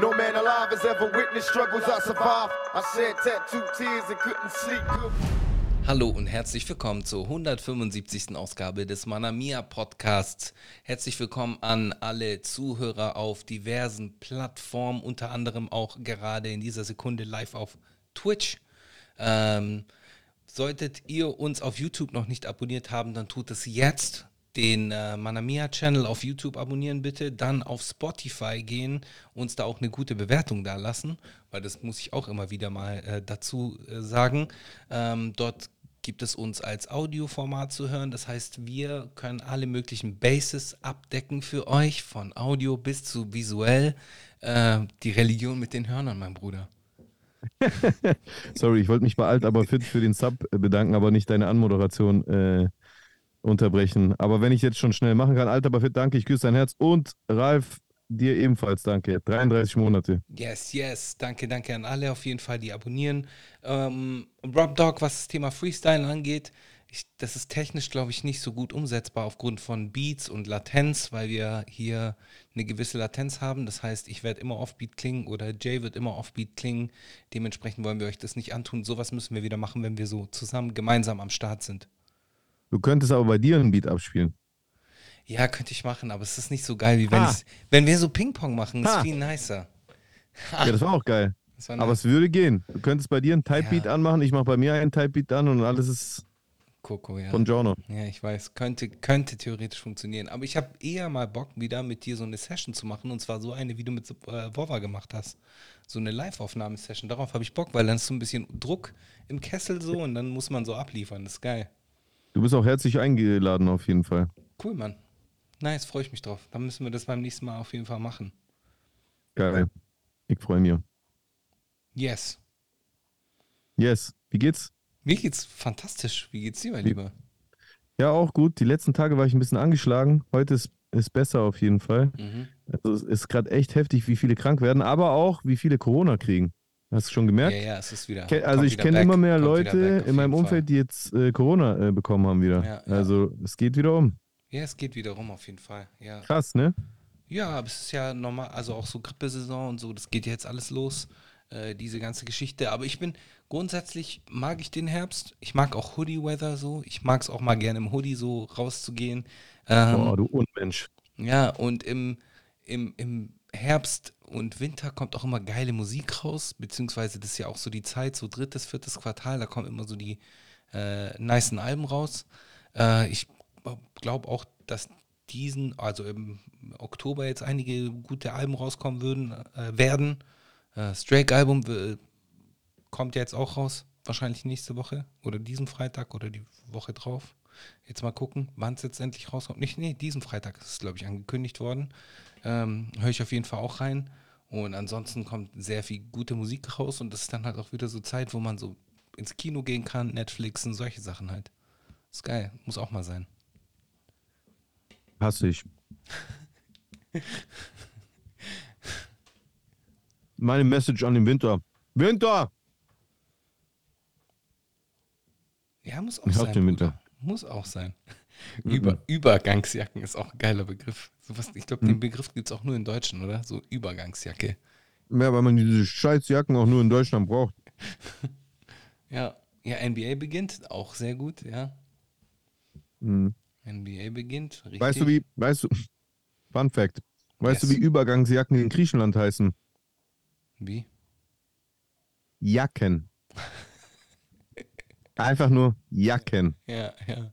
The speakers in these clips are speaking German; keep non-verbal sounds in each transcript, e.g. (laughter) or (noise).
No man alive has ever witnessed struggles I survived. I shed tattooed tears and couldn't sleep. Hallo und herzlich willkommen zur 175. Ausgabe des Manamia Podcasts. Herzlich willkommen an alle Zuhörer auf diversen Plattformen, unter anderem auch gerade in dieser Sekunde live auf Twitch. Ähm, solltet ihr uns auf YouTube noch nicht abonniert haben, dann tut es jetzt den äh, Manamia-Channel auf YouTube abonnieren bitte, dann auf Spotify gehen, uns da auch eine gute Bewertung da lassen, weil das muss ich auch immer wieder mal äh, dazu äh, sagen. Ähm, dort gibt es uns als Audioformat zu hören. Das heißt, wir können alle möglichen Bases abdecken für euch, von Audio bis zu visuell. Äh, die Religion mit den Hörnern, mein Bruder. (laughs) Sorry, ich wollte mich bei Alt aber fit für den Sub bedanken, aber nicht deine Anmoderation äh, unterbrechen. Aber wenn ich jetzt schon schnell machen kann, Alter, fit, danke, ich küsse dein Herz. Und Ralf, dir ebenfalls danke. 33 Monate. Yes, yes. Danke, danke an alle auf jeden Fall, die abonnieren. Ähm, Rob Dog, was das Thema Freestyle angeht, ich, das ist technisch, glaube ich, nicht so gut umsetzbar aufgrund von Beats und Latenz, weil wir hier eine gewisse Latenz haben. Das heißt, ich werde immer Offbeat klingen oder Jay wird immer Offbeat klingen. Dementsprechend wollen wir euch das nicht antun. Sowas müssen wir wieder machen, wenn wir so zusammen gemeinsam am Start sind. Du könntest aber bei dir einen Beat abspielen. Ja, könnte ich machen, aber es ist nicht so geil, wie wenn, ich's- wenn wir so Ping-Pong machen. Das ist Ha. viel nicer. Ja, das war auch geil. War Aber es würde gehen. Du könntest bei dir einen Type-Beat Ja. anmachen, ich mache bei mir einen Type-Beat an und alles ist Coco, ja. von Giorno. Ja, ich weiß, könnte, könnte theoretisch funktionieren. Aber ich habe eher mal Bock, wieder mit dir so eine Session zu machen. Und zwar so eine, wie du mit äh, Wova gemacht hast. So eine Live-Aufnahmesession. Darauf habe ich Bock, weil dann ist so ein bisschen Druck im Kessel so und dann muss man so abliefern. Das ist geil. Du bist auch herzlich eingeladen auf jeden Fall. Cool, Mann. Nice, freue ich mich drauf. Dann müssen wir das beim nächsten Mal auf jeden Fall machen. Geil. Ich freue mich. Yes. Yes. Wie geht's? Mir geht's fantastisch. Wie geht's dir, mein Lieber? Ja, auch gut. Die letzten Tage war ich ein bisschen angeschlagen. Heute ist, ist besser auf jeden Fall. Mhm. Also es ist gerade echt heftig, wie viele krank werden, aber auch wie viele Corona kriegen. Hast du schon Ja, gemerkt? ja, es ist wieder. Also ich kenne immer mehr Leute back in meinem Umfeld, Fall. die jetzt äh, Corona äh, bekommen haben wieder. Ja, ja. Also es geht wieder um. Ja, es geht wieder rum auf jeden Fall. Ja. Krass, ne? Ja, aber es ist ja normal, also auch so Grippesaison und so, das geht jetzt alles los, äh, diese ganze Geschichte. Aber ich bin grundsätzlich, mag ich den Herbst. Ich mag auch Hoodie-Weather so. Ich mag es auch mal gerne im Hoodie so rauszugehen. Ähm, Boah, du Unmensch. ja, und im, im, im Herbst und Winter kommt auch immer geile Musik raus, beziehungsweise das ist ja auch so die Zeit, so drittes, viertes Quartal, da kommen immer so die äh, nicen Alben raus. Äh, ich glaube auch, dass diesen, also im Oktober jetzt einige gute Alben rauskommen würden, äh, werden. Äh, Strake-Album w- kommt ja jetzt auch raus, wahrscheinlich nächste Woche oder diesen Freitag oder die Woche drauf. Jetzt mal gucken, wann es jetzt endlich rauskommt. Nicht, nee, diesen Freitag ist es, glaube ich, angekündigt worden. Ähm, Höre ich auf jeden Fall auch rein. Und ansonsten kommt sehr viel gute Musik raus und das ist dann halt auch wieder so Zeit, wo man so ins Kino gehen kann, Netflix und solche Sachen halt. Ist geil, muss auch mal sein. Hasse ich. (laughs) Meine Message an den Winter. Winter! Ja, muss auch Ich sein. den. Winter. Muss auch sein. Mhm. Über, Übergangsjacken ist auch ein geiler Begriff. Sowas, ich glaube, Mhm. den Begriff gibt es auch nur in Deutschen, oder? So Übergangsjacke. Ja, weil man diese Scheißjacken auch nur in Deutschland braucht. (laughs) Ja, ja, NBA beginnt, auch sehr gut, ja. Mhm. NBA beginnt, richtig. Weißt du, wie, weißt du, Fun Fact. Weißt Yes. du, wie Übergangsjacken in Griechenland heißen? Wie? Jacken. Einfach nur Jacken. Ja, ja.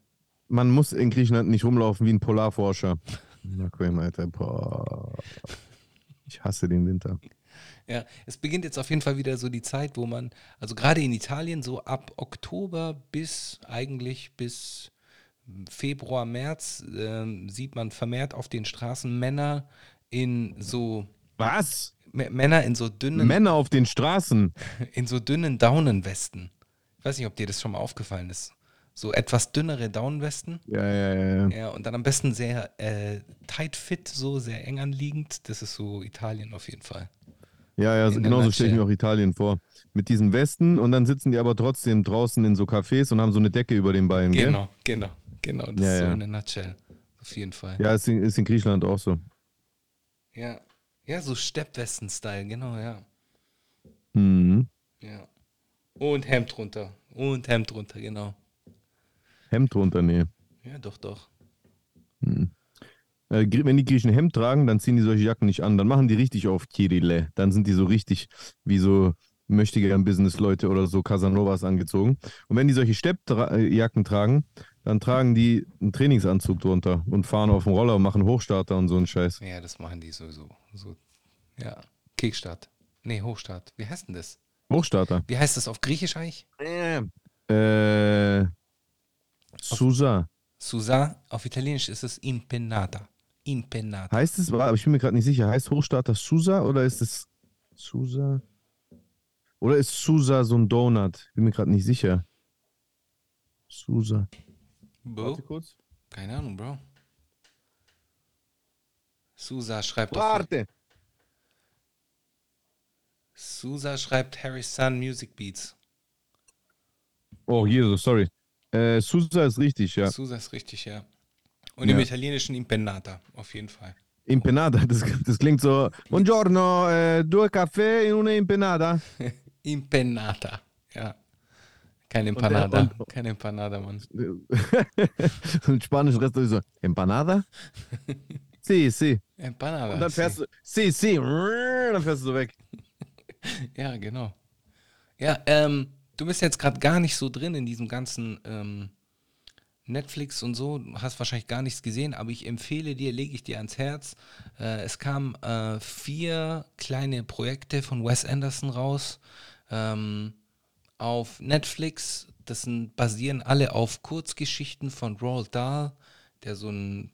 Man muss in Griechenland nicht rumlaufen wie ein Polarforscher. Na, guck mal, Alter. Boah. Ich hasse den Winter. Ja, es beginnt jetzt auf jeden Fall wieder so die Zeit, wo man, also gerade in Italien, so ab Oktober bis eigentlich bis Februar, März, ähm, sieht man vermehrt auf den Straßen Männer in so Was? M Männer in so dünnen, Männer auf den Straßen. (laughs) in so dünnen Daunenwesten. Ich weiß nicht, ob dir das schon mal aufgefallen ist. So etwas dünnere Daunenwesten. Ja, ja, ja. ja. Und dann am besten sehr äh, tight fit, so sehr eng anliegend. Das ist so Italien auf jeden Fall. Ja, ja, In der genauso stelle ich mir auch Italien vor. Mit diesen Westen und dann sitzen die aber trotzdem draußen in so Cafés und haben so eine Decke über den Beinen, gell? Genau, genau, genau. Das Ja, ist so ja. in a nutshell. Auf jeden Fall. Ja, ist in, ist in Griechenland auch so. Ja. Ja, so Steppwesten-Style, genau, ja. Mhm. ja. Und Hemd drunter. Und Hemd drunter, genau. Hemd drunter, nee. Ja, doch, doch. Äh, Grie- wenn die Griechen Hemd tragen, dann ziehen die solche Jacken nicht an. Dann machen die richtig auf Kirille. Dann sind die so richtig wie so möchtegern Business-Leute oder so Casanovas angezogen. Und wenn die solche Steppjacken tragen, dann tragen die einen Trainingsanzug drunter und fahren auf dem Roller und machen Hochstarter und so einen Scheiß. Ja, das machen die sowieso. So, ja. Kickstart. Nee, Hochstart. Wie heißt denn das? Hochstarter. Wie heißt das auf Griechisch eigentlich? Äh, Susa. Susa. Auf Italienisch ist es Impenata. Impenata. Heißt es, aber ich bin mir gerade nicht sicher, heißt Hochstarter Susa oder ist es Susa? Oder ist Susa so ein Donut? Bin mir gerade nicht sicher. Susa. Bro? kurz. Keine Ahnung, Bro. Susa schreibt Warte. Susa schreibt Harry Sun Music Beats. Oh, Jesus, sorry. Äh, Susa ist richtig, ja. Susa ist richtig, ja. Und im Ja. Italienischen Impenata, auf jeden Fall. Impenada, das, das klingt so. Buongiorno, äh, due caffè in una impenada. (laughs) Impenata, ja. Kein der- Empanada. und- Kein Empanada, Mann. (laughs) Ein spanisches Restaurant so. Empanada? (laughs) Sí, sí. Empanada. Und dann sí. fährst du. Sí, sí. Dann fährst du so weg. Ja, genau. Ja, ähm, du bist jetzt gerade gar nicht so drin in diesem ganzen ähm, Netflix und so, hast wahrscheinlich gar nichts gesehen, aber ich empfehle dir, lege ich dir ans Herz. Äh, es kamen äh, vier kleine Projekte von Wes Anderson raus ähm, auf Netflix. Das sind, basieren alle auf Kurzgeschichten von Roald Dahl, der so ein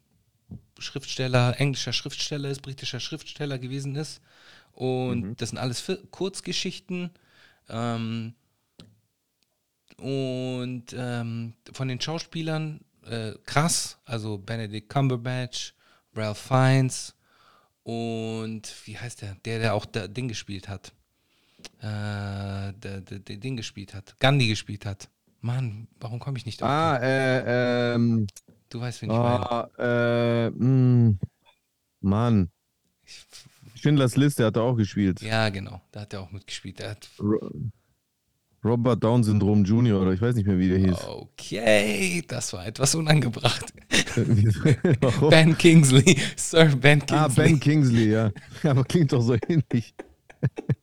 Schriftsteller, englischer Schriftsteller ist, britischer Schriftsteller gewesen ist. Und das sind alles Kurzgeschichten. Ähm, und ähm, von den Schauspielern äh, krass, also Benedict Cumberbatch, Ralph Fiennes und wie heißt der? Der, der auch der Ding gespielt hat. Äh, der, der, der Ding gespielt hat. Gandhi gespielt hat. Mann, warum komme ich nicht auf? Ah, äh, ähm. Du weißt, wen ich meine. Ah, äh, mh. Mann. Schindlers Liste hat er auch gespielt. Ja, genau. Da hat er auch mitgespielt. Der hat Robert Down Syndrom Jr. oder ich weiß nicht mehr, wie der hieß. Okay, das war etwas unangebracht. (laughs) Warum? Ben Kingsley, Sir Ben Kingsley. Ah, Ben Kingsley, ja. (laughs) Aber klingt doch so ähnlich. (laughs)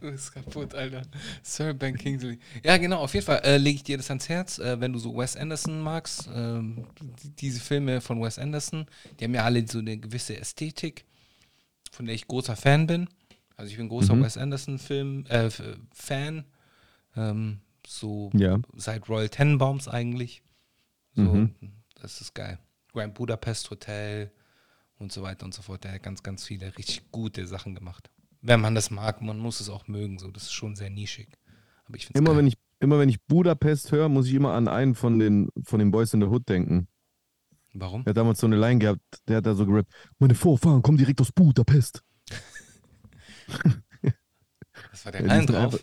Du bist kaputt, Alter. Sir Ben Kingsley. Ja, genau, auf jeden Fall äh, lege ich dir das ans Herz, äh, wenn du so Wes Anderson magst. Die- diese Filme von Wes Anderson, die haben ja alle so eine gewisse Ästhetik, von der ich großer Fan bin. Also ich bin großer Mhm. Wes Anderson-Film, äh, Fan. Ähm, so Ja. seit Royal Tenenbaums eigentlich. So, Mhm. das ist geil. Grand Budapest Hotel und so weiter und so fort. Der hat ganz, ganz viele richtig gute Sachen gemacht. Wenn man das mag, man muss es auch mögen. So, das ist schon sehr nischig. Aber ich Immer geil. wenn ich, immer wenn ich Budapest höre, muss ich immer an einen von den, von den Boys in the Hood denken. Warum? Der hat damals so eine Line gehabt, der hat da so gerappt, meine Vorfahren kommen direkt aus Budapest. (laughs) Was war der Ja, Reim drauf? einfach-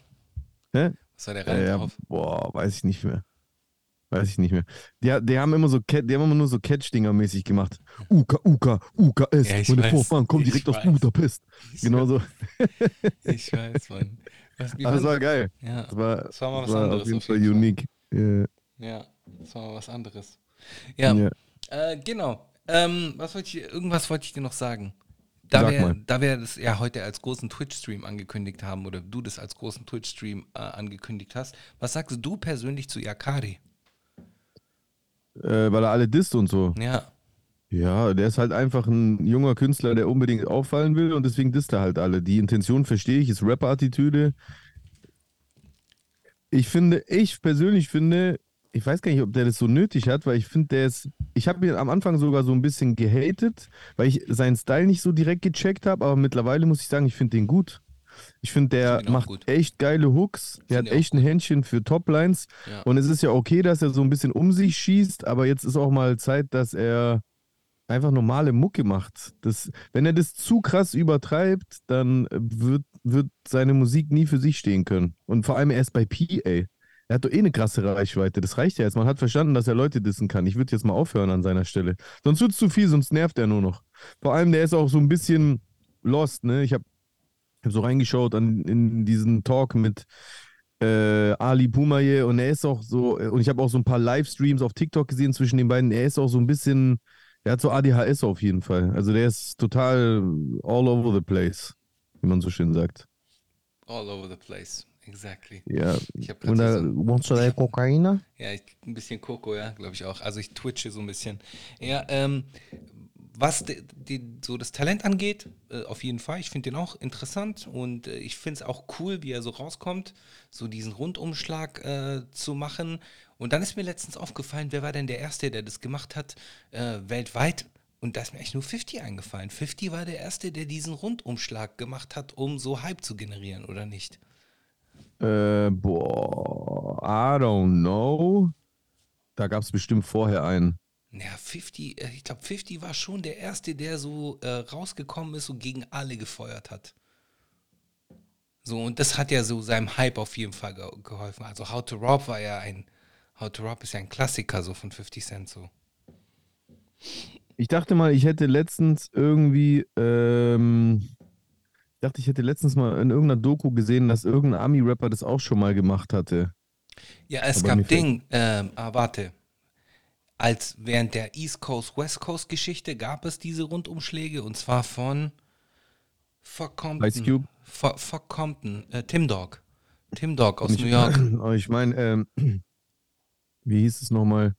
Hä? Was war der Ja, Reim ja, drauf? boah, weiß ich nicht mehr. Weiß ich nicht mehr. Die, die haben immer so, die haben immer nur so Catch-Dinger mäßig gemacht. Uka, Uka, UKS. Ja, ich meine weiß, Vorfahren ich direkt aus weiß. Budapest. Ich Genau so. Ich weiß, Mann. Was, Aber das war geil. ja, Das war, das war mal was war anderes. auf jeden Fall unique. Ja, Ja, das war mal was anderes. Ja, ja. Äh, genau. Ähm, was wollte ich, irgendwas wollte ich dir noch sagen. Da Sag wir, mal. da wir das ja heute als großen Twitch-Stream angekündigt haben oder du das als großen Twitch-Stream äh, angekündigt hast, was sagst du persönlich zu Yakari? Äh, weil er alle disst und so. Ja, Ja, der ist halt einfach ein junger Künstler, der unbedingt auffallen will und deswegen disst er halt alle. Die Intention verstehe ich, ist Rap-Attitüde. Ich finde, ich persönlich finde, ich weiß gar nicht, ob der das so nötig hat, weil ich finde, der ist, ich habe ihn am Anfang sogar so ein bisschen gehatet, weil ich seinen Style nicht so direkt gecheckt habe, aber mittlerweile muss ich sagen, ich finde den gut. Ich finde, der auch macht gut. echt geile Hooks, der hat echt ein Händchen für Toplines ja. und es ist ja okay, dass er so ein bisschen um sich schießt, aber jetzt ist auch mal Zeit, dass er einfach normale Mucke macht. Das, wenn er das zu krass übertreibt, dann wird, wird seine Musik nie für sich stehen können. Und vor allem erst bei P, ey. Er hat doch eh eine krasse Reichweite. Das reicht ja jetzt. Man hat verstanden, dass er Leute dissen kann. Ich würde jetzt mal aufhören an seiner Stelle. Sonst wird es zu viel, sonst nervt er nur noch. Vor allem, der ist auch so ein bisschen lost, ne? Ich habe hab so reingeschaut an, in diesen Talk mit äh, Ali Pumaye und er ist auch so, und ich habe auch so ein paar Livestreams auf TikTok gesehen zwischen den beiden. Er ist auch so ein bisschen, er hat so ADHS auf jeden Fall. Also der ist total all over the place, wie man so schön sagt. All over the place, exactly. Ja. Ich hab da, so- du Kokaina? (laughs) Ja, ich, ein bisschen Coco, ja, glaube ich auch. Also ich twitche so ein bisschen. Ja, ähm, was de, die, so das Talent angeht, äh, auf jeden Fall. Ich finde den auch interessant und äh, ich finde es auch cool, wie er so rauskommt, so diesen Rundumschlag äh, zu machen. Und dann ist mir letztens aufgefallen, wer war denn der Erste, der das gemacht hat, äh, weltweit? Und da ist mir eigentlich nur 50 eingefallen. 50 war der Erste, der diesen Rundumschlag gemacht hat, um so Hype zu generieren, oder nicht? Äh, boah, I don't know. Da gab es bestimmt vorher einen. Ja, 50, äh, ich glaube, 50 war schon der Erste, der so äh, rausgekommen ist und gegen alle gefeuert hat. So, und das hat ja so seinem Hype auf jeden Fall ge geholfen. Also How to Rob war ja ein, How to Rob ist ja ein Klassiker so von 50 Cent so. Ich dachte mal, ich hätte letztens irgendwie, ähm, dachte, ich hätte letztens mal in irgendeiner Doku gesehen, dass irgendein Ami-Rapper das auch schon mal gemacht hatte. Ja, es Aber gab Ding, ähm, ah, warte. Als während der East Coast, West Coast Geschichte gab es diese Rundumschläge und zwar von Fuck Compton. Ice Cube? Fuck, Fuck Compton, äh, Tim Dog. Tim Dog aus New York. Aber (laughs) ich meine, ähm, (clears throat) wie hieß es nochmal?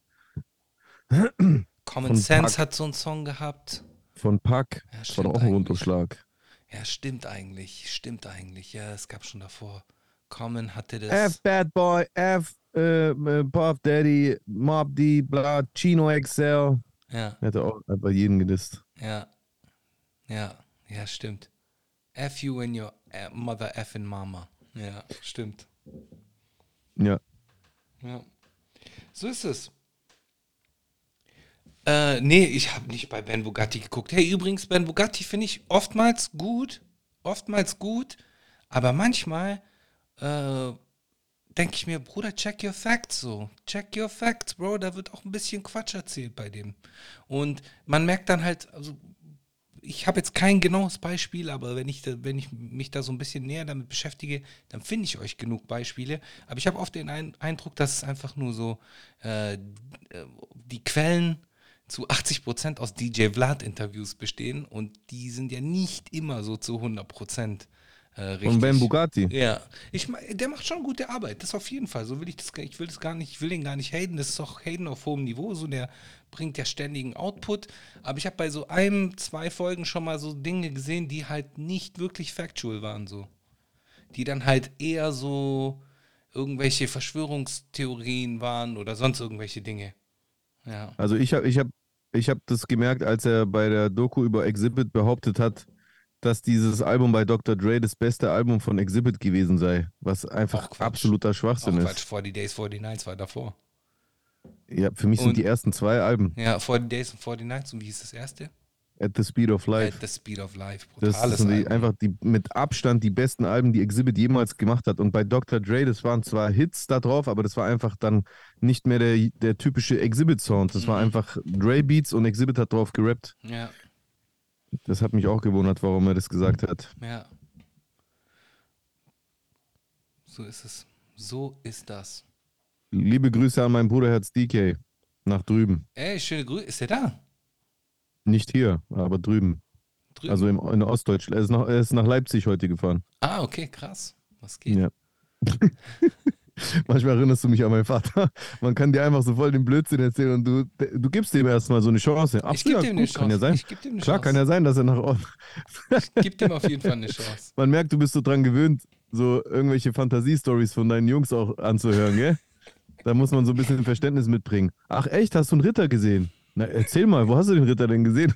Common Sense Park. hat so einen Song gehabt. Von Pack. Ja, das war doch auch ein. Rundumschlag. Ja, stimmt eigentlich. Stimmt eigentlich. Ja, es gab schon davor. Common hatte das. F Bad Boy, F äh, äh, Puff Daddy, Mob D, bla, Chino XL. Ja, Hätte auch bei jedem gedisst. ja. Ja, ja, stimmt. F you and your äh, mother F and mama. Ja, stimmt. Ja. Ja. So ist es. Äh, nee, ich habe nicht bei Ben Bugatti geguckt. Hey, übrigens, Ben Bugatti finde ich oftmals gut, oftmals gut, aber manchmal äh, denke ich mir, Bruder, check your facts so. Check your facts, Bro. Da wird auch ein bisschen Quatsch erzählt bei dem. Und man merkt dann halt, also ich habe jetzt kein genaues Beispiel, aber wenn ich, da, wenn ich mich da so ein bisschen näher damit beschäftige, dann finde ich euch genug Beispiele. Aber ich habe oft den Ein Eindruck, dass es einfach nur so äh, äh, die Quellen zu 80 Prozent aus DJ Vlad-Interviews bestehen und die sind ja nicht immer so zu 100 Prozent äh, richtig. Von Ben Bugatti. Ja, ich, der macht schon gute Arbeit, das auf jeden Fall. So will ich das, gar- ich will das gar nicht, ich will den gar nicht haten. Das ist doch Haten auf hohem Niveau. So der bringt ja ständigen Output. Aber ich habe bei so einem, zwei Folgen schon mal so Dinge gesehen, die halt nicht wirklich factual waren, so. Die dann halt eher so irgendwelche Verschwörungstheorien waren oder sonst irgendwelche Dinge. Ja. Also ich habe ich hab, ich hab das gemerkt, als er bei der Doku über Exhibit behauptet hat, dass dieses Album bei Dr. Dre das beste Album von Exhibit gewesen sei, was einfach Quatsch. absoluter Schwachsinn Quatsch, ist. 40 Days, 40 Nights war davor. Ja, für mich sind Und- die ersten zwei Alben Ja, 40 Days und 40 Nights. Und wie hieß das erste? At the Speed of Life. At the Speed of Life. Das Brutales sind die, einfach die mit Abstand die besten Alben, die Exhibit jemals gemacht hat. Und bei Dr. Dre, das waren zwar Hits da drauf, aber das war einfach dann nicht mehr der, der typische Exhibit-Sound. Das war Mhm. einfach Dre-Beats und Exhibit hat drauf gerappt. Ja, Das hat mich auch gewundert, warum er das gesagt hat. ja. So ist es. So ist das. Liebe Grüße an meinen Bruder Herz DK. Nach drüben. Ey, schöne Grüße. Ist der da? Nicht hier, aber drüben. Drüben. Also im, in Ostdeutschland. Er ist, nach, er ist nach Leipzig heute gefahren. ah, okay, krass. Was geht? Ja. (laughs) Manchmal erinnerst du mich an meinen Vater. Man kann dir einfach so voll den Blödsinn erzählen und du, du gibst dem erstmal so eine Chance. Ach ich gebe dem eine Chance. kann ja sein. Klar, Chance. kann ja sein, dass er nach Ost. Ich gebe dem auf jeden Fall eine Chance. (laughs) Man merkt, du bist so dran gewöhnt, so irgendwelche Fantasiestories von deinen Jungs auch anzuhören, gell? Da muss man so ein bisschen Verständnis mitbringen. Ach echt, hast du einen Ritter gesehen? Na, erzähl mal, wo hast du den Ritter denn gesehen?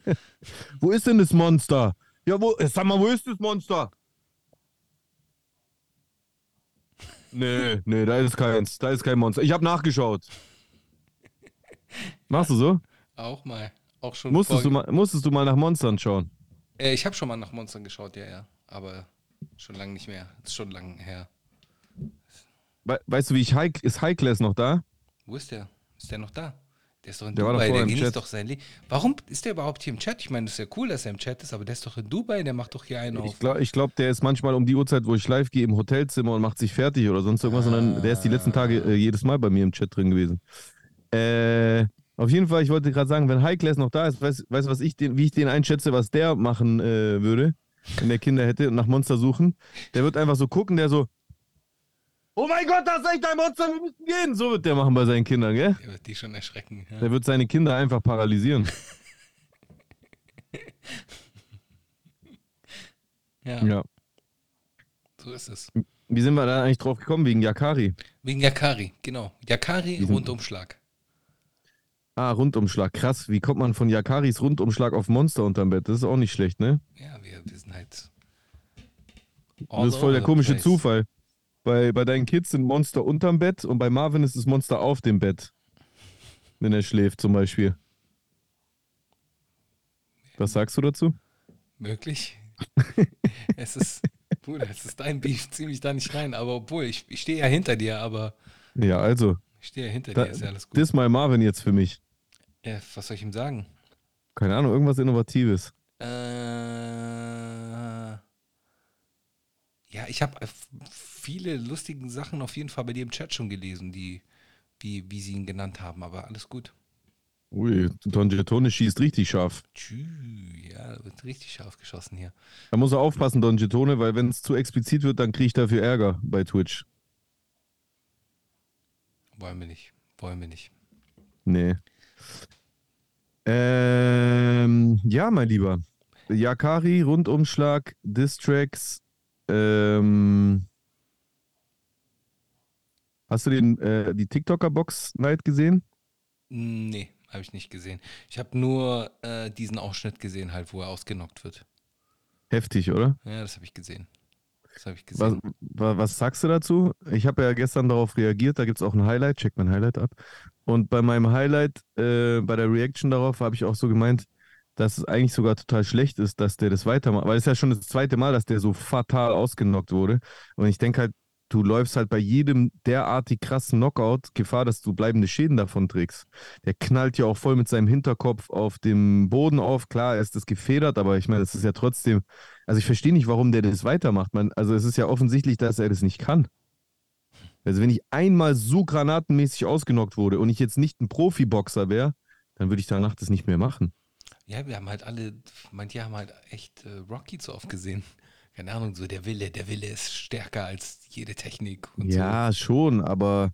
(laughs) wo ist denn das Monster? Ja, wo, sag mal, wo ist das Monster? Nee, nee, da ist keins. Da ist kein Monster. Ich habe nachgeschaut. Machst du so? Auch mal. Auch schon Musstest du, mal, musstest du mal nach Monstern schauen? Äh, ich habe schon mal nach Monstern geschaut, ja, ja. Aber schon lange nicht mehr. Ist schon lange her. We weißt du, wie ich High, ist High Class noch da? Wo ist der? Ist der noch da? Der ist doch in Der Dubai, der genießt Chat. doch sein Leben. Warum ist der überhaupt hier im Chat? Ich meine, das ist ja cool, dass er im Chat ist, aber der ist doch in Dubai, der macht doch hier einen auf. Ich glaube, ich glaub, der ist manchmal um die Uhrzeit, wo ich live gehe, im Hotelzimmer und macht sich fertig oder sonst irgendwas, sondern der ist die letzten Tage äh, jedes Mal bei mir im Chat drin gewesen. Äh, auf jeden Fall, ich wollte gerade sagen, wenn High Class noch da ist, weißt du, was ich den, wie ich den einschätze, was der machen äh, würde, wenn der Kinder hätte und nach Monster suchen? Der wird einfach so gucken, der so, oh mein Gott, das ist echt ein Monster, wir müssen gehen. So wird der machen bei seinen Kindern, gell? Der wird die schon erschrecken. Ja. Der wird seine Kinder einfach paralysieren. (laughs) Ja, Ja. so ist es. Wie sind wir da eigentlich drauf gekommen? Wegen Yakari. Wegen Yakari, genau. Yakari, Diesen- Rundumschlag. Ah, Rundumschlag. Krass. Wie kommt man von Yakaris Rundumschlag auf Monster unterm Bett? Das ist auch nicht schlecht, ne? Ja, wir, wir sind halt. Das ist voll der komische place. Zufall. Bei, bei deinen Kids sind Monster unterm Bett und bei Marvin ist das Monster auf dem Bett. Wenn er schläft zum Beispiel. Was sagst du dazu? Möglich. (laughs) es ist, Bruder, es ist dein Beef, zieh mich da nicht rein. Aber obwohl, ich, ich stehe ja hinter dir, aber Ja, also. ich stehe ja hinter Da, dir, ist ja alles gut. das mal Marvin jetzt für mich. Ja, was soll ich ihm sagen? Keine Ahnung, irgendwas Innovatives. Äh, ja, ich habe viele lustige Sachen auf jeden Fall bei dir im Chat schon gelesen, die, wie, wie sie ihn genannt haben, aber alles gut. Ui, Don schießt richtig scharf. Tschü, ja, da wird richtig scharf geschossen hier. Da muss er aufpassen, Don Getone, weil wenn es zu explizit wird, dann kriege ich dafür Ärger bei Twitch. Wollen wir nicht. Wollen wir nicht. Nee. Ähm, ja, mein Lieber. Yakari, Rundumschlag, Distracks. Ähm, hast du den, äh, die TikToker-Box-Night gesehen? Nee, habe ich nicht gesehen. Ich habe nur äh, diesen Ausschnitt gesehen, halt, wo er ausgenockt wird. Heftig, oder? Ja, das habe ich gesehen. Das habe ich Was, gesehen. wa- was sagst du dazu? Ich habe ja gestern darauf reagiert, da gibt es auch ein Highlight, check mein Highlight ab. Und bei meinem Highlight, äh, bei der Reaction darauf, habe ich auch so gemeint, dass es eigentlich sogar total schlecht ist, dass der das weitermacht. Weil es ist ja schon das zweite Mal, dass der so fatal ausgenockt wurde. Und ich denke halt, du läufst halt bei jedem derartig krassen Knockout Gefahr, dass du bleibende Schäden davon trägst. Der knallt ja auch voll mit seinem Hinterkopf auf dem Boden auf. Klar, er ist das gefedert, aber ich meine, das ist ja trotzdem. Also ich verstehe nicht, warum der das weitermacht. Man, also es ist ja offensichtlich, dass er das nicht kann. Also wenn ich einmal so granatenmäßig ausgenockt wurde und ich jetzt nicht ein Profiboxer wäre, dann würde ich danach das nicht mehr machen. Ja, wir haben halt alle, manche haben halt echt äh, Rocky zu oft gesehen. Keine Ahnung, so der Wille, der Wille ist stärker als jede Technik Ja, schon, aber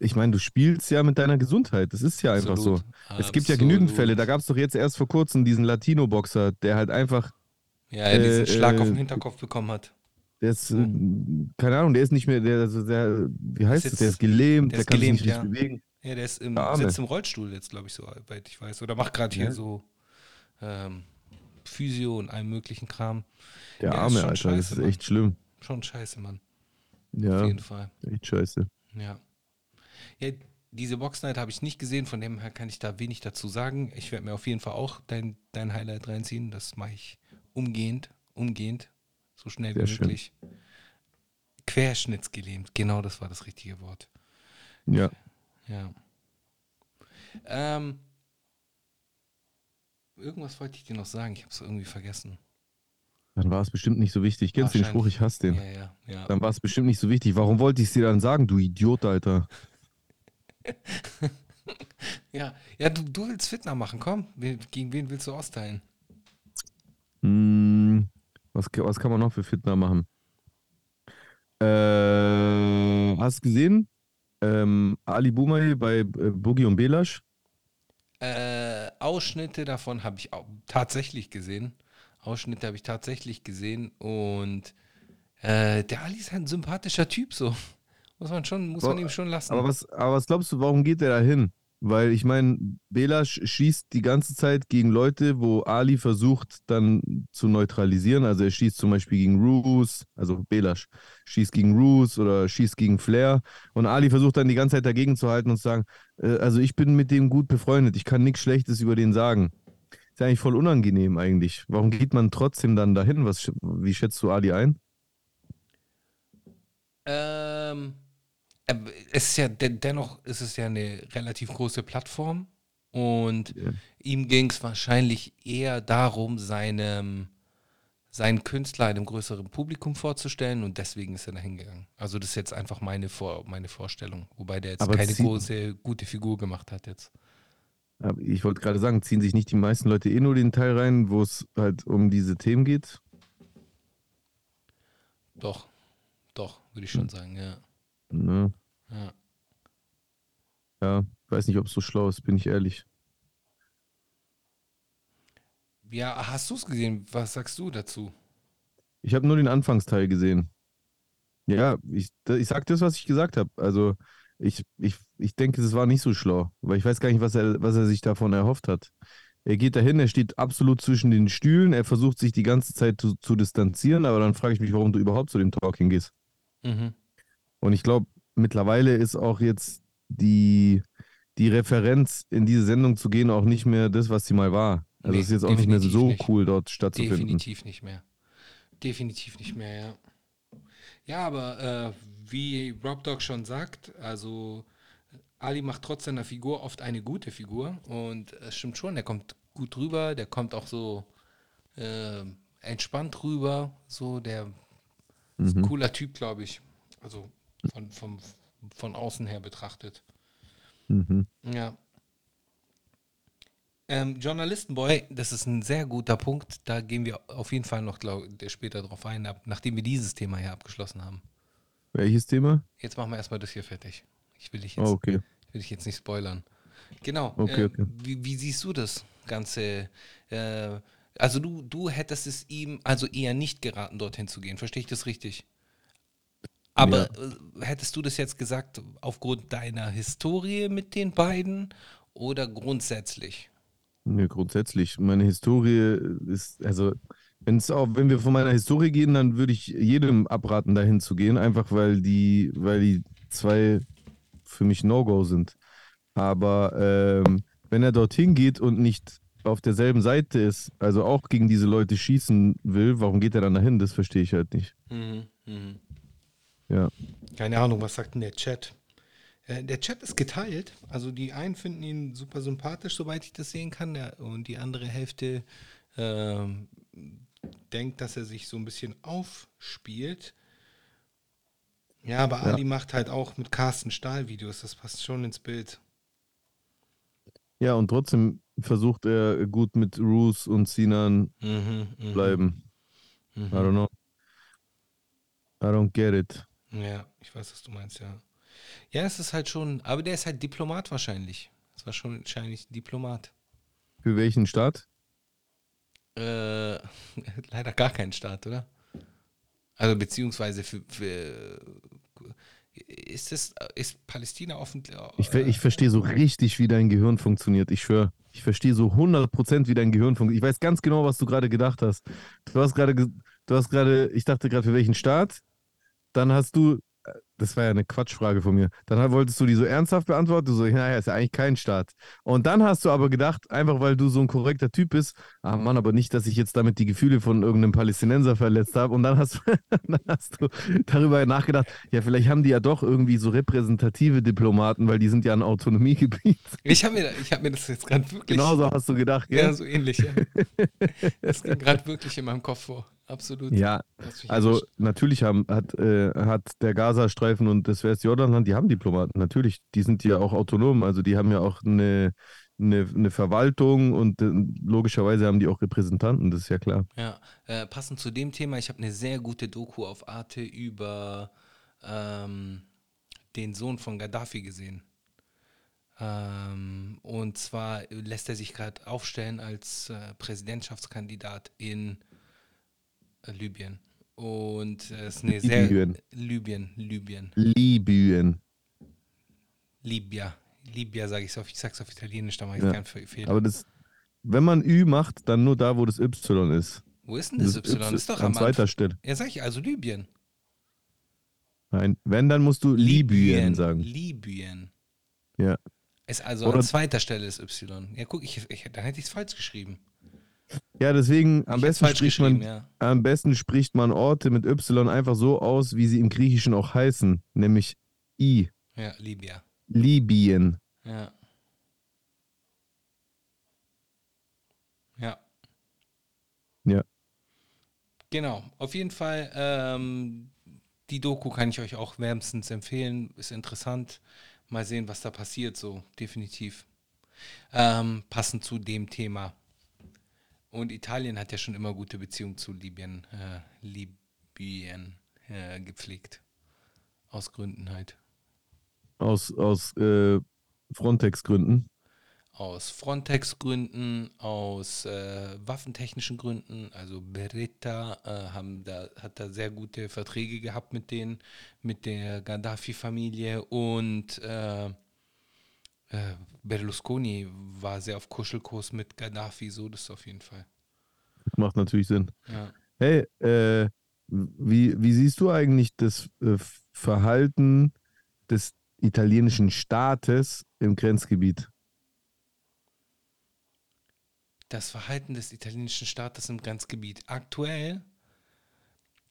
ich meine, du spielst ja mit deiner Gesundheit. Das ist ja so. einfach so. Absolut. Es gibt ja genügend. Fälle. Da gab es doch jetzt erst vor kurzem diesen Latino-Boxer, der halt einfach, Ja, er diesen äh, Schlag auf äh, den Hinterkopf bekommen hat. der ist, äh, keine Ahnung, der ist nicht mehr, der, also der wie heißt es, der ist gelähmt, der der, ist kann gelähmt, sich nicht ja. bewegen. Ja, der ist im, sitzt im Rollstuhl jetzt, glaube ich, so weit ich weiß. Oder macht gerade hier Ja. so ähm, Physio und allem möglichen Kram. Der Ja, Arme, Alter, das scheiße, ist echt schlimm. Schon scheiße, Mann. Ja, Auf jeden Fall. echt scheiße. Ja. Ja, diese Boxnight habe ich nicht gesehen, von dem her kann ich da wenig dazu sagen. Ich werde mir auf jeden Fall auch dein, dein Highlight reinziehen. Das mache ich umgehend, umgehend, so schnell Sehr wie schön. möglich. Querschnittsgelähmt, genau das war das richtige Wort. Ja. Ja. Ähm, irgendwas wollte ich dir noch sagen, ich habe es irgendwie vergessen. Dann war es bestimmt nicht so wichtig. Kennst du den Spruch, ich hasse den. Ja, ja, ja. Dann war es bestimmt nicht so wichtig. Warum wollte ich es dir dann sagen, du Idiot, Alter? (laughs) Ja, ja du, du willst Fitner machen, komm. Gegen wen willst du austeilen? Hm, was, was kann man noch für Fitner machen? Äh, hast du gesehen? Ähm, Ali Boumaier bei äh, Boogie und Belasch? Äh, Ausschnitte davon habe ich auch tatsächlich gesehen. Ausschnitte habe ich tatsächlich gesehen und äh, der Ali ist ein sympathischer Typ, so. Muss man schon, muss man Aber- ihm schon lassen. Aber was, aber was glaubst du, warum geht der da hin? Weil ich meine, Belasch schießt die ganze Zeit gegen Leute, wo Ali versucht dann zu neutralisieren. Also er schießt zum Beispiel gegen Roos, also Belasch schießt gegen Roos oder schießt gegen Flair. Und Ali versucht dann die ganze Zeit dagegen zu halten und zu sagen, äh, also ich bin mit dem gut befreundet, ich kann nichts Schlechtes über den sagen. Ist ja eigentlich voll unangenehm eigentlich. Warum geht man trotzdem dann dahin? Was, wie schätzt du Ali ein? Ähm, äh, es ist ja, de dennoch ist es ja eine relativ große Plattform Und Ja. ihm ging es wahrscheinlich eher darum, seinem, seinen Künstler einem größeren Publikum vorzustellen und deswegen ist er da hingegangen. Also das ist jetzt einfach meine, Vor meine Vorstellung, wobei der jetzt Aber keine große, gute Figur gemacht hat jetzt. Ich wollte gerade sagen, ziehen sich nicht die meisten Leute eh nur den Teil rein, wo es halt um diese Themen geht? Doch, doch, würde ich Hm. schon sagen, ja. Ne? ja. Ja, weiß nicht, ob es so schlau ist, bin ich ehrlich. Ja, hast du es gesehen? Was sagst du dazu? Ich habe nur den Anfangsteil gesehen. Ja, ich, ich sag das, was ich gesagt habe. Also ich, ich, ich denke, es war nicht so schlau, weil ich weiß gar nicht, was er, was er sich davon erhofft hat. Er geht dahin, er steht absolut zwischen den Stühlen, er versucht sich die ganze Zeit zu, zu distanzieren, aber dann frage ich mich, warum du überhaupt zu dem Talking gehst. Mhm. Und ich glaube, mittlerweile ist auch jetzt die, die Referenz, in diese Sendung zu gehen, auch nicht mehr das, was sie mal war. Also Nee, es ist jetzt auch nicht mehr so nicht. cool, dort stattzufinden. Definitiv nicht mehr. Definitiv nicht mehr, ja. Ja, aber äh, wie Rob Dog schon sagt, also Ali macht trotz seiner Figur oft eine gute Figur und es stimmt schon, der kommt gut rüber, der kommt auch so äh, entspannt rüber, so der ist ein Mhm. cooler Typ, glaube ich. Also von, von, von außen her betrachtet. Mhm. Ja. Ähm, Journalistenboy, das ist ein sehr guter Punkt. Da gehen wir auf jeden Fall noch glaub, später drauf ein, ab, nachdem wir dieses Thema hier abgeschlossen haben. Welches Thema? Jetzt machen wir erstmal das hier fertig. Ich will dich Oh, jetzt, okay. will dich jetzt nicht spoilern. Genau. Okay, äh, okay. Wie, wie siehst du das Ganze? Äh, also du, du hättest es ihm also eher nicht geraten, dorthin zu gehen. Verstehe ich das richtig? Aber äh, hättest du das jetzt gesagt aufgrund deiner Historie mit den beiden oder grundsätzlich? Nee, grundsätzlich. Meine Historie ist, also, wenn's auch, wenn wir von meiner Historie gehen, dann würde ich jedem abraten, dahin zu gehen, einfach weil die, weil die zwei für mich No-Go sind. Aber ähm, wenn er dorthin geht und nicht auf derselben Seite ist, also auch gegen diese Leute schießen will, warum geht er dann dahin? Das verstehe ich halt nicht. Mhm, mhm. Ja. Keine Ahnung, was sagt denn der Chat? Äh, der Chat ist geteilt. Also die einen finden ihn super sympathisch, soweit ich das sehen kann. Und die andere Hälfte ähm, denkt, dass er sich so ein bisschen aufspielt. Ja, aber Ja. Ali macht halt auch mit Carsten Stahl Videos. Das passt schon ins Bild. Ja, und trotzdem versucht er gut mit Roos und Sinan Mhm, mhm, bleiben. mhm. I don't know. I don't get it. Ja, ich weiß, was du meinst, ja. Ja, es ist halt schon, aber der ist halt Diplomat wahrscheinlich. Das war schon wahrscheinlich ein Diplomat. Für welchen Staat? Äh, (laughs) leider gar keinen Staat, oder? Also beziehungsweise für, für ist es ist Palästina offen? Ich, ver- ich verstehe so richtig, wie dein Gehirn funktioniert. Ich schwöre. Ich verstehe so 100% wie dein Gehirn funktioniert. Ich weiß ganz genau, was du gerade gedacht hast. Du hast gerade, ge- du hast gerade, ich dachte gerade, für welchen Staat? Dann hast du, äh, das war ja eine Quatschfrage von mir. Dann wolltest du die so ernsthaft beantworten. Du so, naja, ist ja eigentlich kein Staat. Und dann hast du aber gedacht, einfach weil du so ein korrekter Typ bist, ah Mann, aber nicht, dass ich jetzt damit die Gefühle von irgendeinem Palästinenser verletzt habe. Und dann hast, du, (laughs) dann hast du darüber nachgedacht, ja, vielleicht haben die ja doch irgendwie so repräsentative Diplomaten, weil die sind ja ein Autonomiegebiet. Ich habe mir, ich hab mir das jetzt gerade wirklich. Genauso hast du gedacht, Ja, gell? so ähnlich, ja. (laughs) Das ging gerade wirklich in meinem Kopf vor. Absolut. Ja, also erwischt. natürlich haben, hat, äh, hat der Gazastreifen und das Westjordanland, die haben Diplomaten, natürlich. Die sind ja auch autonom, also die haben ja auch eine, eine, eine Verwaltung und äh, logischerweise haben die auch Repräsentanten, das ist ja klar. Ja, äh, passend zu dem Thema, ich habe eine sehr gute Doku auf Arte über ähm, den Sohn von Gaddafi gesehen. Ähm, und zwar lässt er sich gerade aufstellen als äh, Präsidentschaftskandidat in Libyen. Und äh, es ist eine sehr. Libyen. Libyen, Libyen. Libyen. Libya. Libya sage ich auf, ich sag's auf Italienisch, da mache ich Ja, keinen Fe- Fehler. Aber das, wenn man Ü macht, dann nur da, wo das Y ist. Wo ist denn das, Y? Das ist doch am an zweiter Anfang. Stelle. Ja, sag ich, also Libyen. Nein, wenn, dann musst du Libyen sagen. Libyen. Ja. Ist also Oder- an zweiter Stelle ist Y. Ja, guck, ich, ich, dann hätte ich es falsch geschrieben. Ja, deswegen am besten, spricht man, ja. am besten spricht man Orte mit Y einfach so aus, wie sie im Griechischen auch heißen, nämlich I. Ja, Libya. Libyen. Ja. Ja. Ja. Genau, auf jeden Fall, ähm, die Doku kann ich euch auch wärmstens empfehlen, ist interessant. Mal sehen, was da passiert, so definitiv. Ähm, passend zu dem Thema. Und Italien hat ja schon immer gute Beziehungen zu Libyen, äh, Libyen äh, gepflegt. Aus Gründen halt. Aus, aus äh, Frontex-Gründen. Aus Frontex-Gründen, aus äh, waffentechnischen Gründen. Also Beretta äh, haben da, hat da sehr gute Verträge gehabt mit denen, mit der Gaddafi-Familie und äh, Berlusconi war sehr auf Kuschelkurs mit Gaddafi, so das auf jeden Fall. Macht natürlich Sinn. Ja. Hey, äh, wie, wie siehst du eigentlich das äh, Verhalten des italienischen Staates im Grenzgebiet? Das Verhalten des italienischen Staates im Grenzgebiet. Aktuell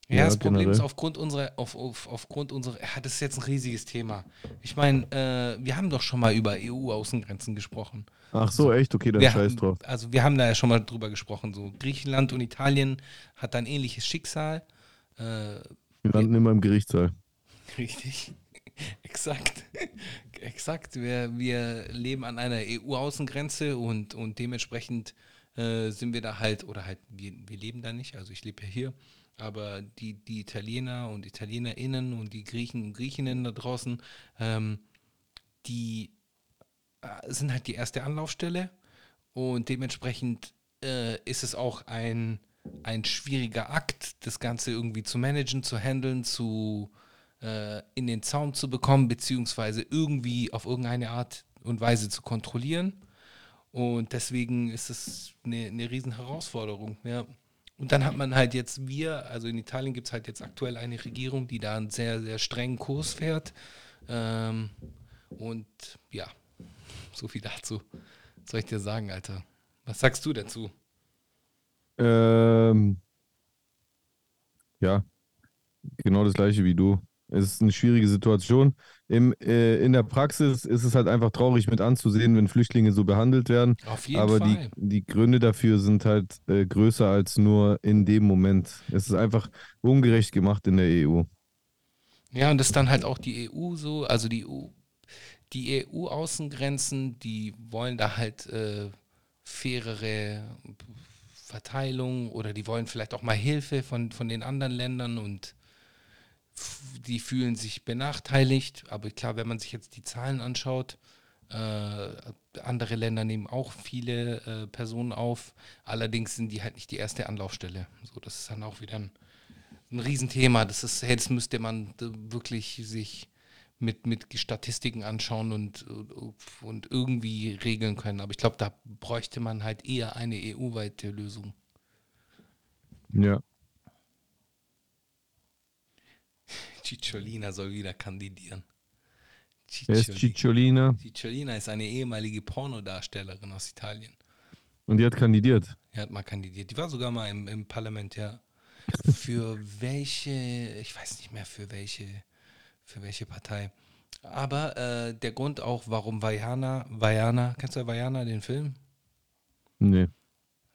Ja, Ja, das Problem generell. ist aufgrund unserer, auf, auf, aufgrund unserer, ja, das ist jetzt ein riesiges Thema. Ich meine, äh, wir haben doch schon mal über EU-Außengrenzen gesprochen. Ach so, echt? Okay, dann scheiß haben, drauf. also wir haben da ja schon mal drüber gesprochen. So Griechenland und Italien hat ein ähnliches Schicksal. Äh, Wir landen immer im Gerichtssaal. (laughs) Richtig. Exakt. Exakt. Wir, wir leben an einer EU-Außengrenze und, und dementsprechend äh, sind wir da halt, oder halt, wir, wir leben da nicht, also ich lebe ja hier, aber die, die Italiener und ItalienerInnen und die Griechen und Griechinnen da draußen, ähm, die äh, sind halt die erste Anlaufstelle und dementsprechend äh, ist es auch ein, ein schwieriger Akt, das Ganze irgendwie zu managen, zu handeln, zu äh, in den Zaum zu bekommen, beziehungsweise irgendwie auf irgendeine Art und Weise zu kontrollieren. Und deswegen ist es eine, eine riesen Herausforderung, ja. Und dann hat man halt jetzt wir, also in Italien gibt es halt jetzt aktuell eine Regierung, die da einen sehr, sehr strengen Kurs fährt. Ähm, und ja, so viel dazu. Was soll ich dir sagen, Alter? Was sagst du dazu? Ähm, ja, genau das gleiche wie du. Es ist eine schwierige Situation. Im, äh, in der Praxis ist es halt einfach traurig mit anzusehen, wenn Flüchtlinge so behandelt werden. Auf jeden Aber die, Fall. die Gründe dafür sind halt äh, größer als nur in dem Moment. Es ist einfach ungerecht gemacht in der EU. Ja, und das ist dann halt auch die EU so, also die EU, die EU-Außengrenzen, die wollen da halt äh, fairere Verteilung oder die wollen vielleicht auch mal Hilfe von, von den anderen Ländern und die fühlen sich benachteiligt. Aber klar, wenn man sich jetzt die Zahlen anschaut, äh, andere Länder nehmen auch viele äh, Personen auf. Allerdings sind die halt nicht die erste Anlaufstelle. So, das ist dann auch wieder ein, ein Riesenthema. Das ist, das müsste man wirklich sich mit, mit Statistiken anschauen und, und irgendwie regeln können. Aber ich glaube, da bräuchte man halt eher eine EU-weite Lösung. Ja. Cicciolina soll wieder kandidieren. Wer ist Ciccioli- Cicciolina? Cicciolina ist eine ehemalige Pornodarstellerin aus Italien. Und die hat kandidiert. Die hat mal kandidiert. Die war sogar mal im, im Parlament, ja. (laughs) Für welche, ich weiß nicht mehr für welche, für welche Partei. Aber äh, der Grund auch, warum Vajana, Vajana, kennst du Vajana, den Film? Nee.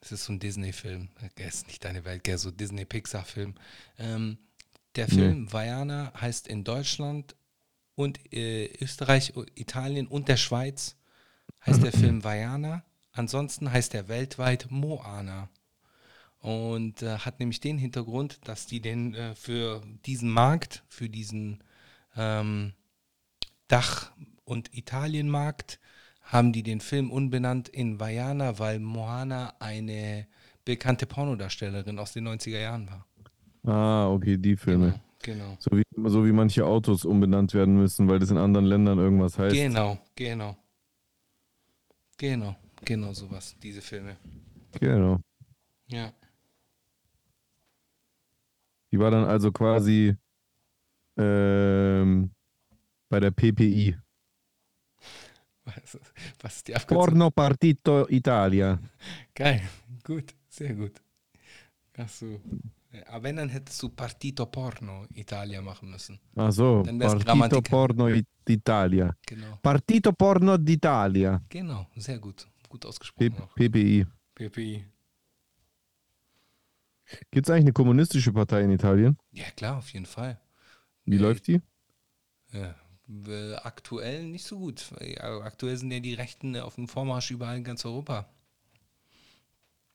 Das ist so ein Disney-Film. Er ist nicht deine Welt, gell, so Disney-Pixar-Film. Ähm, der Film Vajana heißt in Deutschland und äh, Österreich, Italien und der Schweiz heißt der (clears throat) Film Vajana. Ansonsten heißt er weltweit Moana. Und äh, hat nämlich den Hintergrund, dass die den äh, für diesen Markt, für diesen ähm, Dach- und Italienmarkt, haben die den Film umbenannt in Vajana, weil Moana eine bekannte Pornodarstellerin aus den 90er Jahren war. Ah, okay, die Filme. Genau. So wie, so wie manche Autos umbenannt werden müssen, weil das in anderen Ländern irgendwas heißt. Genau, genau. Genau, genau sowas, diese Filme. Genau. Ja. Die war dann also quasi ähm, bei der PPI. (laughs) Was, was ist die Abkürzung? Porno Partito Italia. Geil, gut, sehr gut. Hast du. Aber wenn, dann hättest du Partito Porno Italia machen müssen. Ach so, Partito Grammatik. Porno I- d'Italia. Genau. Partito Porno d'Italia. Genau, sehr gut. Gut P ausgesprochen auch. PPI. PPI. Gibt es eigentlich eine kommunistische Partei in Italien? Ja, klar, auf jeden Fall. Wie Äh, läuft die? Ja, aktuell nicht so gut. Ja, Aktuell sind ja die Rechten auf dem Vormarsch überall in ganz Europa.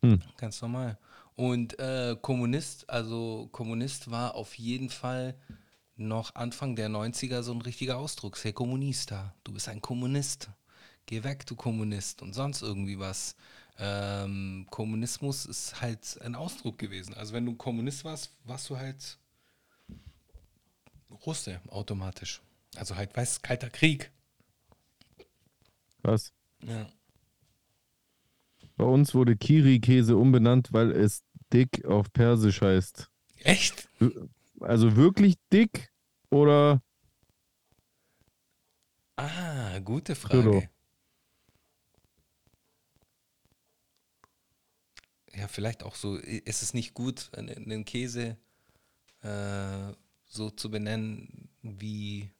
Hm. Ganz normal. Und äh, Kommunist, also Kommunist war auf jeden Fall noch Anfang der 90er so ein richtiger Ausdruck. Sei Kommunista. Du bist ein Kommunist. Geh weg, du Kommunist. Und sonst irgendwie was. Ähm, Kommunismus ist halt ein Ausdruck gewesen. Also wenn du Kommunist warst, warst du halt Russe automatisch. Also halt, weißt kalter Krieg. Was? Ja. Bei uns wurde Kiri-Käse umbenannt, weil es dick auf Persisch heißt. Echt? Also wirklich dick oder Ah, gute. Frage. Ja, vielleicht auch so, ist es nicht gut, einen Käse äh, so zu benennen wie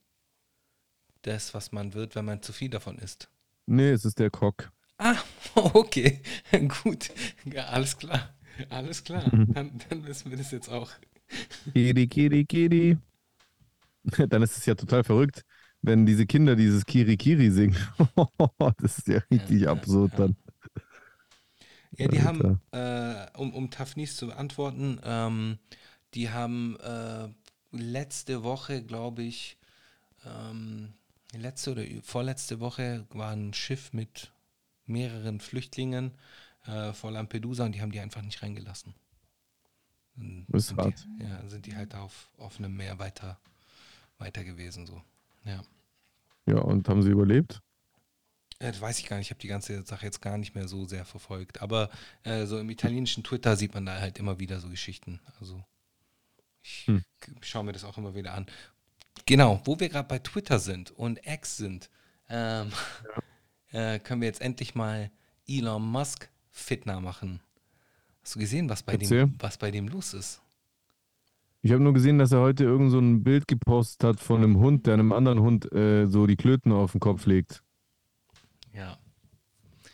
das, was man wird, wenn man zu viel davon isst? Nee, es ist der Cock. Ah, (laughs) okay, (laughs) gut. Ja, alles klar. Alles klar. Dann, dann wissen wir das jetzt auch. Kiri, Kiri, Kiri. (laughs) Dann ist es ja total verrückt, wenn diese Kinder dieses Kiri, Kiri singen. (laughs) das ist ja richtig Ja, absurd ja. dann. Ja, die haben, Alter. äh, um, um Tafnis zu beantworten, ähm, die haben äh, letzte Woche, glaube ich, ähm, letzte oder vorletzte Woche war ein Schiff mit mehreren Flüchtlingen äh, vor Lampedusa und die haben die einfach nicht reingelassen. Dann Das ist sind hart. Die, ja, sind die halt auf offenem Meer weiter, weiter gewesen. So. Ja. Ja, und haben sie überlebt? Äh, Das weiß ich gar nicht, ich habe die ganze Sache jetzt gar nicht mehr so sehr verfolgt. Aber äh, so im italienischen Twitter sieht man da halt immer wieder so Geschichten. Also ich Hm. schaue mir das auch immer wieder an. Genau, wo wir gerade bei Twitter sind und X sind, ähm, (laughs) äh, können wir jetzt endlich mal Elon Musk fitner machen. Hast du gesehen, was bei, Erzähl. dem, was bei dem los ist? Ich habe nur gesehen, dass er heute irgend so ein Bild gepostet hat von einem Hund, der einem anderen Hund äh, so die Klöten auf den Kopf legt. Ja.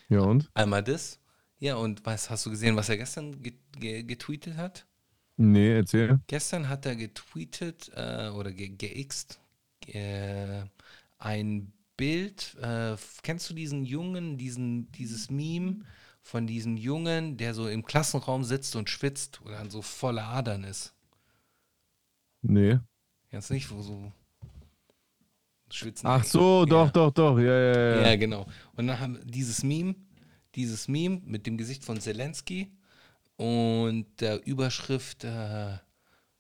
Ja, und? Einmal das. Ja, und was hast du gesehen, was er gestern ge ge getweetet hat? Nee, erzähl. Gestern hat er getweetet äh, oder ge geixt äh, ein Bild. Äh, kennst du diesen Jungen, diesen, dieses Meme von diesem Jungen, der so im Klassenraum sitzt und schwitzt oder dann so voller Adern ist? Nee. Jetzt nicht, wo so schwitzen. Ach so, doch, Ja. doch, doch. Ja, ja, ja. Ja, genau. Und dann haben wir dieses Meme, dieses Meme mit dem Gesicht von Zelensky und der Überschrift, äh,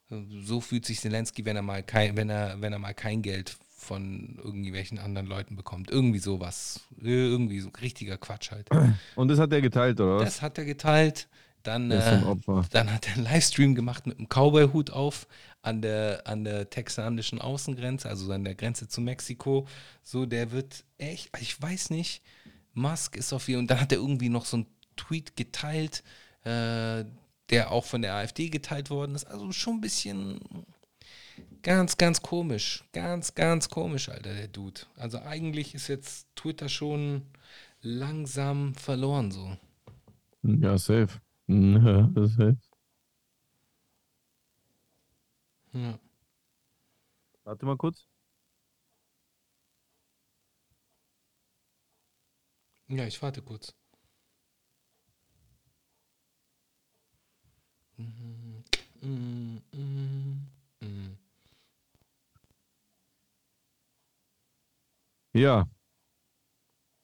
so fühlt sich Zelensky, wenn er mal kein, wenn er, wenn er mal kein Geld von irgendwelchen anderen Leuten bekommt. Irgendwie sowas. Irgendwie so richtiger Quatsch halt. Und das hat er geteilt, oder? Das hat er geteilt. Dann, äh, dann hat er einen Livestream gemacht mit einem Cowboy-Hut auf an der, an der texanischen Außengrenze, also an der Grenze zu Mexiko. So, der wird echt, ich weiß nicht, Musk ist auf jeden Und dann hat er irgendwie noch so einen Tweet geteilt, äh, der auch von der AfD geteilt worden ist. Also schon ein bisschen ganz, ganz komisch. Ganz, ganz komisch, Alter, der Dude. Also eigentlich ist jetzt Twitter schon langsam verloren so. Ja, safe. Ja, das ist safe. Ja. Warte mal kurz. Ja, ich warte kurz. Ja.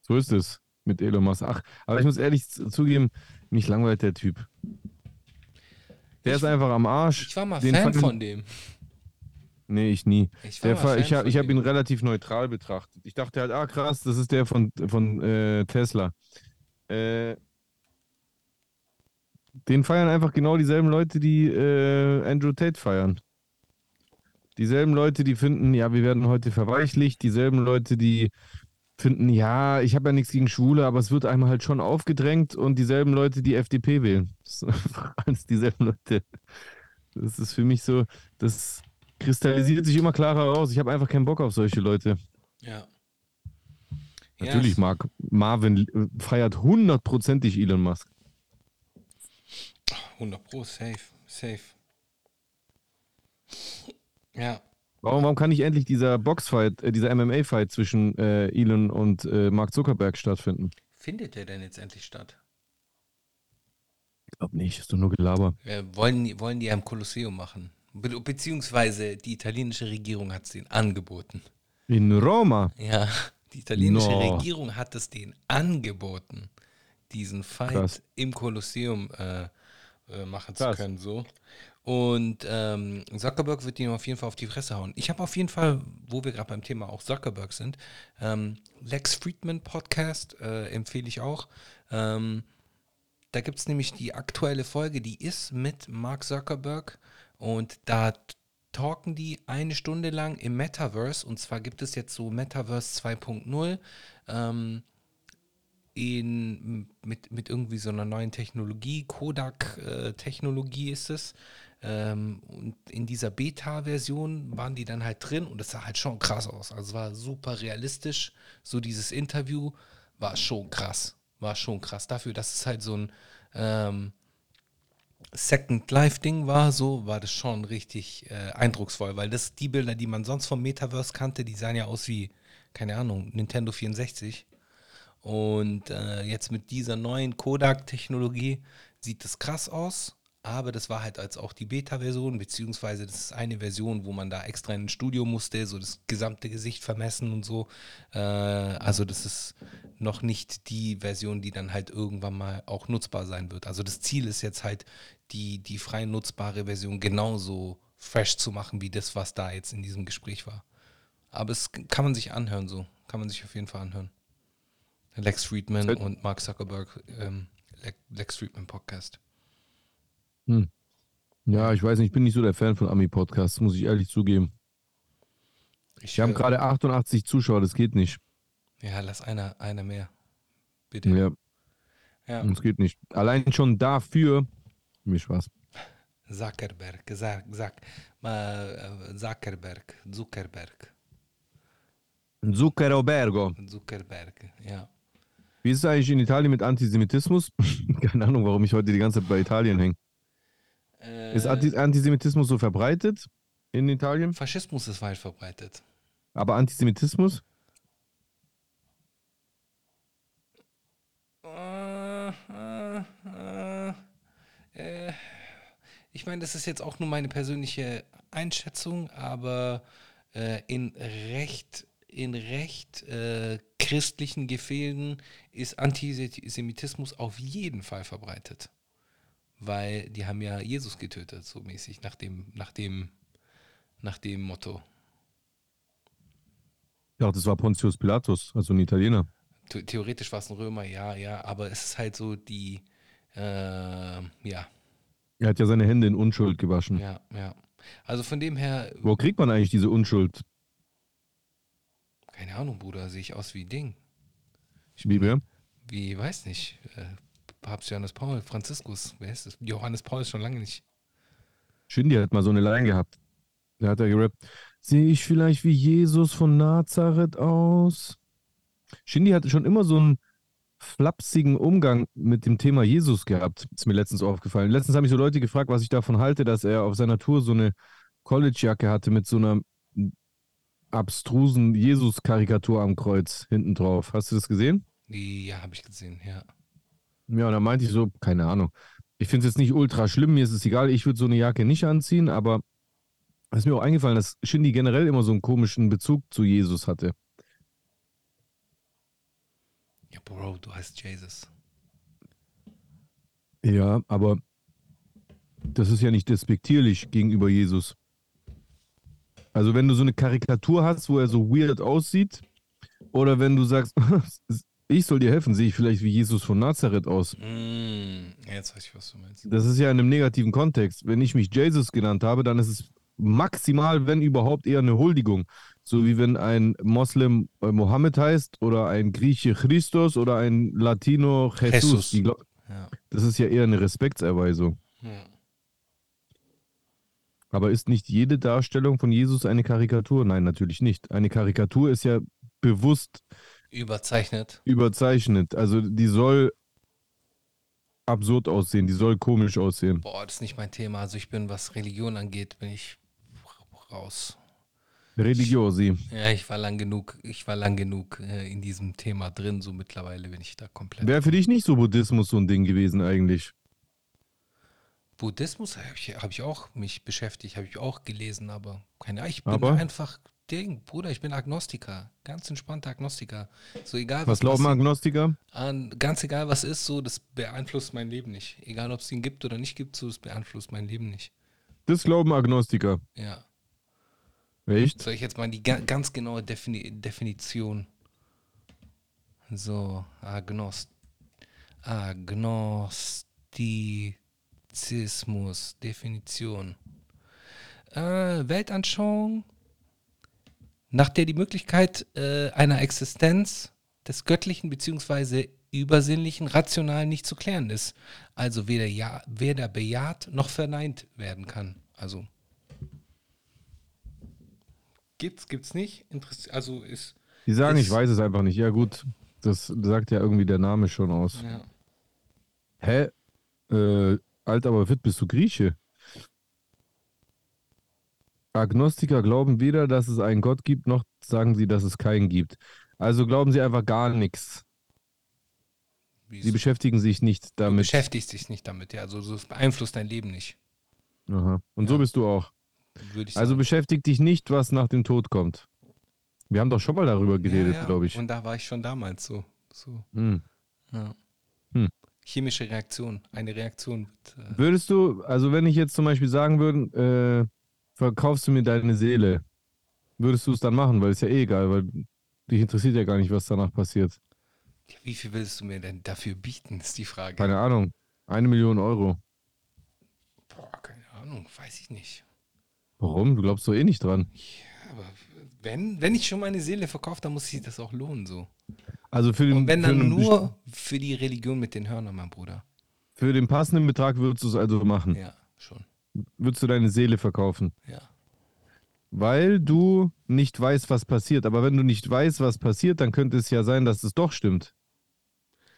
So ist es mit Elon Musk. Ach, aber ich muss ehrlich zugeben, mich langweilt der Typ. Der Ich- ist einfach am Arsch. Ich war mal Den Fan fand- von dem. Nee, ich nie. Ich Der Fan ich habe hab ihn relativ neutral betrachtet. Ich dachte halt, ah krass, das ist der von, von äh, Tesla. Äh, den feiern einfach genau dieselben Leute, die äh, Andrew Tate feiern. Dieselben Leute, die finden, ja, wir werden heute verweichlicht. Dieselben Leute, die finden, ja, ich habe ja nichts gegen Schwule, aber es wird einem halt schon aufgedrängt. Und dieselben Leute, die FDP wählen. (laughs) Das sind einfach alles dieselben Leute. Das ist für mich so, das kristallisiert sich immer klarer raus. Ich habe einfach keinen Bock auf solche Leute. Ja. Natürlich, ja, Mark, Marvin äh, feiert hundertprozentig Elon Musk. 100 Pro, safe. safe. Ja. Warum, warum kann nicht endlich dieser Boxfight, äh, dieser MMA-Fight zwischen äh, Elon und äh, Mark Zuckerberg stattfinden? Findet der denn jetzt endlich statt? Ich glaube nicht, ist doch nur Gelaber. Äh, wollen, die- wollen die ja im Kolosseum machen. Be beziehungsweise die italienische Regierung hat es denen angeboten. In Roma. Ja, die italienische No. Regierung hat es denen angeboten, diesen Fight Krass. im Kolosseum äh, äh, machen Krass. zu können. So. Und ähm, Zuckerberg wird ihm auf jeden Fall auf die Fresse hauen. Ich habe auf jeden Fall, wo wir gerade beim Thema auch Zuckerberg sind, ähm, Lex Friedman Podcast äh, empfehle ich auch. Ähm, da gibt es nämlich die aktuelle Folge, die ist mit Mark Zuckerberg und da talken die eine Stunde lang im Metaverse und zwar gibt es jetzt so Metaverse 2.0 ähm, in, mit, mit irgendwie so einer neuen Technologie, Kodak-Technologie ist es. Ähm, und in dieser Beta-Version waren die dann halt drin und es sah halt schon krass aus. Also es war super realistisch. So dieses Interview war schon krass. War schon krass. Dafür, dass es halt so ein ähm, Second Life-Ding war, so war das schon richtig äh, eindrucksvoll, weil das die Bilder, die man sonst vom Metaverse kannte, die sahen ja aus wie, keine Ahnung, Nintendo 64. Und äh, jetzt mit dieser neuen Kodak-Technologie sieht das krass aus, aber das war halt als auch die Beta-Version, beziehungsweise das ist eine Version, wo man da extra in ein Studio musste, so das gesamte Gesicht vermessen und so. Äh, also das ist noch nicht die Version, die dann halt irgendwann mal auch nutzbar sein wird. Also das Ziel ist jetzt halt, die, die frei nutzbare Version genauso fresh zu machen, wie das, was da jetzt in diesem Gespräch war. Aber es kann man sich anhören so. Kann man sich auf jeden Fall anhören. Lex Friedman und Mark Zuckerberg, ähm, Le Lex Friedman Podcast. Ja, ich weiß nicht, ich bin nicht so der Fan von Ami-Podcasts, muss ich ehrlich zugeben. Ich Wir haben höre- gerade 88 Zuschauer, das geht nicht. Ja, lass einer, einer mehr. Bitte. Ja, Ja. das geht nicht. Allein schon dafür, mir Spaß. Zuckerberg, Zack, Zack, äh, Zuckerberg, Zuckerberg, Zuccherobergo. Zuckerberg, ja. Wie ist es eigentlich in Italien mit Antisemitismus? (laughs) Keine Ahnung, warum ich heute die ganze Zeit bei Italien hänge. Äh, Ist Anti Antisemitismus so verbreitet in Italien? Faschismus ist weit verbreitet. Aber Antisemitismus? Äh, äh, äh, ich meine, das ist jetzt auch nur meine persönliche Einschätzung, aber äh, in recht, in recht äh, christlichen Gefilden ist Antisemitismus auf jeden Fall verbreitet. Weil die haben ja Jesus getötet, so mäßig, nach dem, nach dem, nach dem Motto. Ja, das war Pontius Pilatus, also ein Italiener. The- Theoretisch war es ein Römer, ja, ja, aber es ist halt so die, äh, ja, Er hat ja seine Hände in Unschuld gewaschen. Ja, ja. Also von dem her, Wo kriegt man eigentlich diese Unschuld? keine Ahnung, Bruder, sehe ich aus wie Ding. Wie wer? Wie, weiß nicht, äh, Papst Johannes Paul, Franziskus, wer ist das? Johannes Paul ist schon lange nicht. Shindy hat mal so eine Line gehabt. Da hat er gerappt. Sehe ich vielleicht wie Jesus von Nazareth aus? Shindy hatte schon immer so einen flapsigen Umgang mit dem Thema Jesus gehabt. Ist mir letztens aufgefallen. Letztens haben mich so Leute gefragt, was ich davon halte, dass er auf seiner Tour so eine College-Jacke hatte mit so einer abstrusen Jesus-Karikatur am Kreuz hinten drauf. Hast du das gesehen? Ja, habe ich gesehen, ja. Ja, und da meinte ich so, keine Ahnung. Ich finde es jetzt nicht ultra schlimm, mir ist es egal, ich würde so eine Jacke nicht anziehen, aber es ist mir auch eingefallen, dass Shindy generell immer so einen komischen Bezug zu Jesus hatte. Ja, Bro, du heißt Jesus. Ja, aber das ist ja nicht despektierlich gegenüber Jesus. Also wenn du so eine Karikatur hast, wo er so weird aussieht, oder wenn du sagst, (laughs) ich soll dir helfen, sehe ich vielleicht wie Jesus von Nazareth aus. Mm, jetzt weiß ich, was du meinst. Das ist ja in einem negativen Kontext. Wenn ich mich Jesus genannt habe, dann ist es maximal, wenn überhaupt, eher eine Huldigung. So wie wenn ein Moslem äh, Mohammed heißt oder ein Grieche Christos oder ein Latino Jesus. Jesus. Glaub- Ja. Das ist ja eher eine Respektserweisung. ja. Aber ist nicht jede Darstellung von Jesus eine Karikatur? Nein, natürlich nicht. Eine Karikatur ist ja bewusst Überzeichnet. überzeichnet. Also die soll absurd aussehen, die soll komisch aussehen. Boah, das ist nicht mein Thema. Also ich bin, was Religion angeht, bin ich raus. Religiosi. Ja, ich war lang genug, ich war lang genug äh, in diesem Thema drin, so mittlerweile bin ich da komplett. Wäre für dich nicht so Buddhismus so ein Ding gewesen eigentlich. Buddhismus habe ich, hab ich auch mich beschäftigt, habe ich auch gelesen, aber keine Ahnung, ich bin Aber? einfach Ding, Bruder, ich bin Agnostiker, ganz entspannter Agnostiker. So egal Was glauben passiert, Agnostiker? an, ganz egal was ist, so das beeinflusst mein Leben nicht. Egal ob es ihn gibt oder nicht gibt, so das beeinflusst mein Leben nicht. Das glauben Agnostiker. Ja. Echt? Soll ich jetzt mal die ga ganz genaue Defini Definition. So, Agnost Agnostizismus, Definition. Äh, Weltanschauung, nach der die Möglichkeit äh, einer Existenz des Göttlichen bzw. Übersinnlichen rational nicht zu klären ist. Also weder, ja, weder bejaht noch verneint werden kann. Also Gibt's, gibt's nicht. Interess also ist. Die sagen, ich Ist- weiß es einfach nicht. Ja, gut. Das sagt ja irgendwie der Name schon aus. Ja. Hä? Äh, Alter, aber fit, bist du Grieche? Agnostiker glauben weder, dass es einen Gott gibt, noch sagen sie, dass es keinen gibt. Also glauben sie einfach gar nichts. Sie es- beschäftigen sich nicht du damit. beschäftigst dich nicht damit, ja. Also so, es beeinflusst dein Leben nicht, Aha. Und so Ja. bist du auch. würde ich Also beschäftig dich nicht, was nach dem Tod kommt. Wir haben doch schon mal darüber geredet, ja, ja. glaube ich. Und da war ich schon damals so. so Hm. ja. Hm. Chemische Reaktion. Eine Reaktion wird. Äh, Würdest du, also wenn ich jetzt zum Beispiel sagen würde, äh, verkaufst du mir deine Seele, würdest du es dann machen? Weil es ja eh egal, weil dich interessiert ja gar nicht, was danach passiert. wie viel willst du mir denn dafür bieten, ist die Frage. Keine Ahnung. Eine Million Euro. Boah, keine Ahnung, weiß ich nicht. Warum? Du glaubst doch eh nicht dran. Ja, aber wenn, wenn ich schon meine Seele verkaufe, dann muss sich das auch lohnen so. Also für den, Und wenn dann nur für die Religion mit den Hörnern, mein Bruder. Für den passenden Betrag würdest du es also machen. Ja, schon. Würdest du deine Seele verkaufen. Ja. Weil du nicht weißt, was passiert. Aber wenn du nicht weißt, was passiert, dann könnte es ja sein, dass es doch stimmt.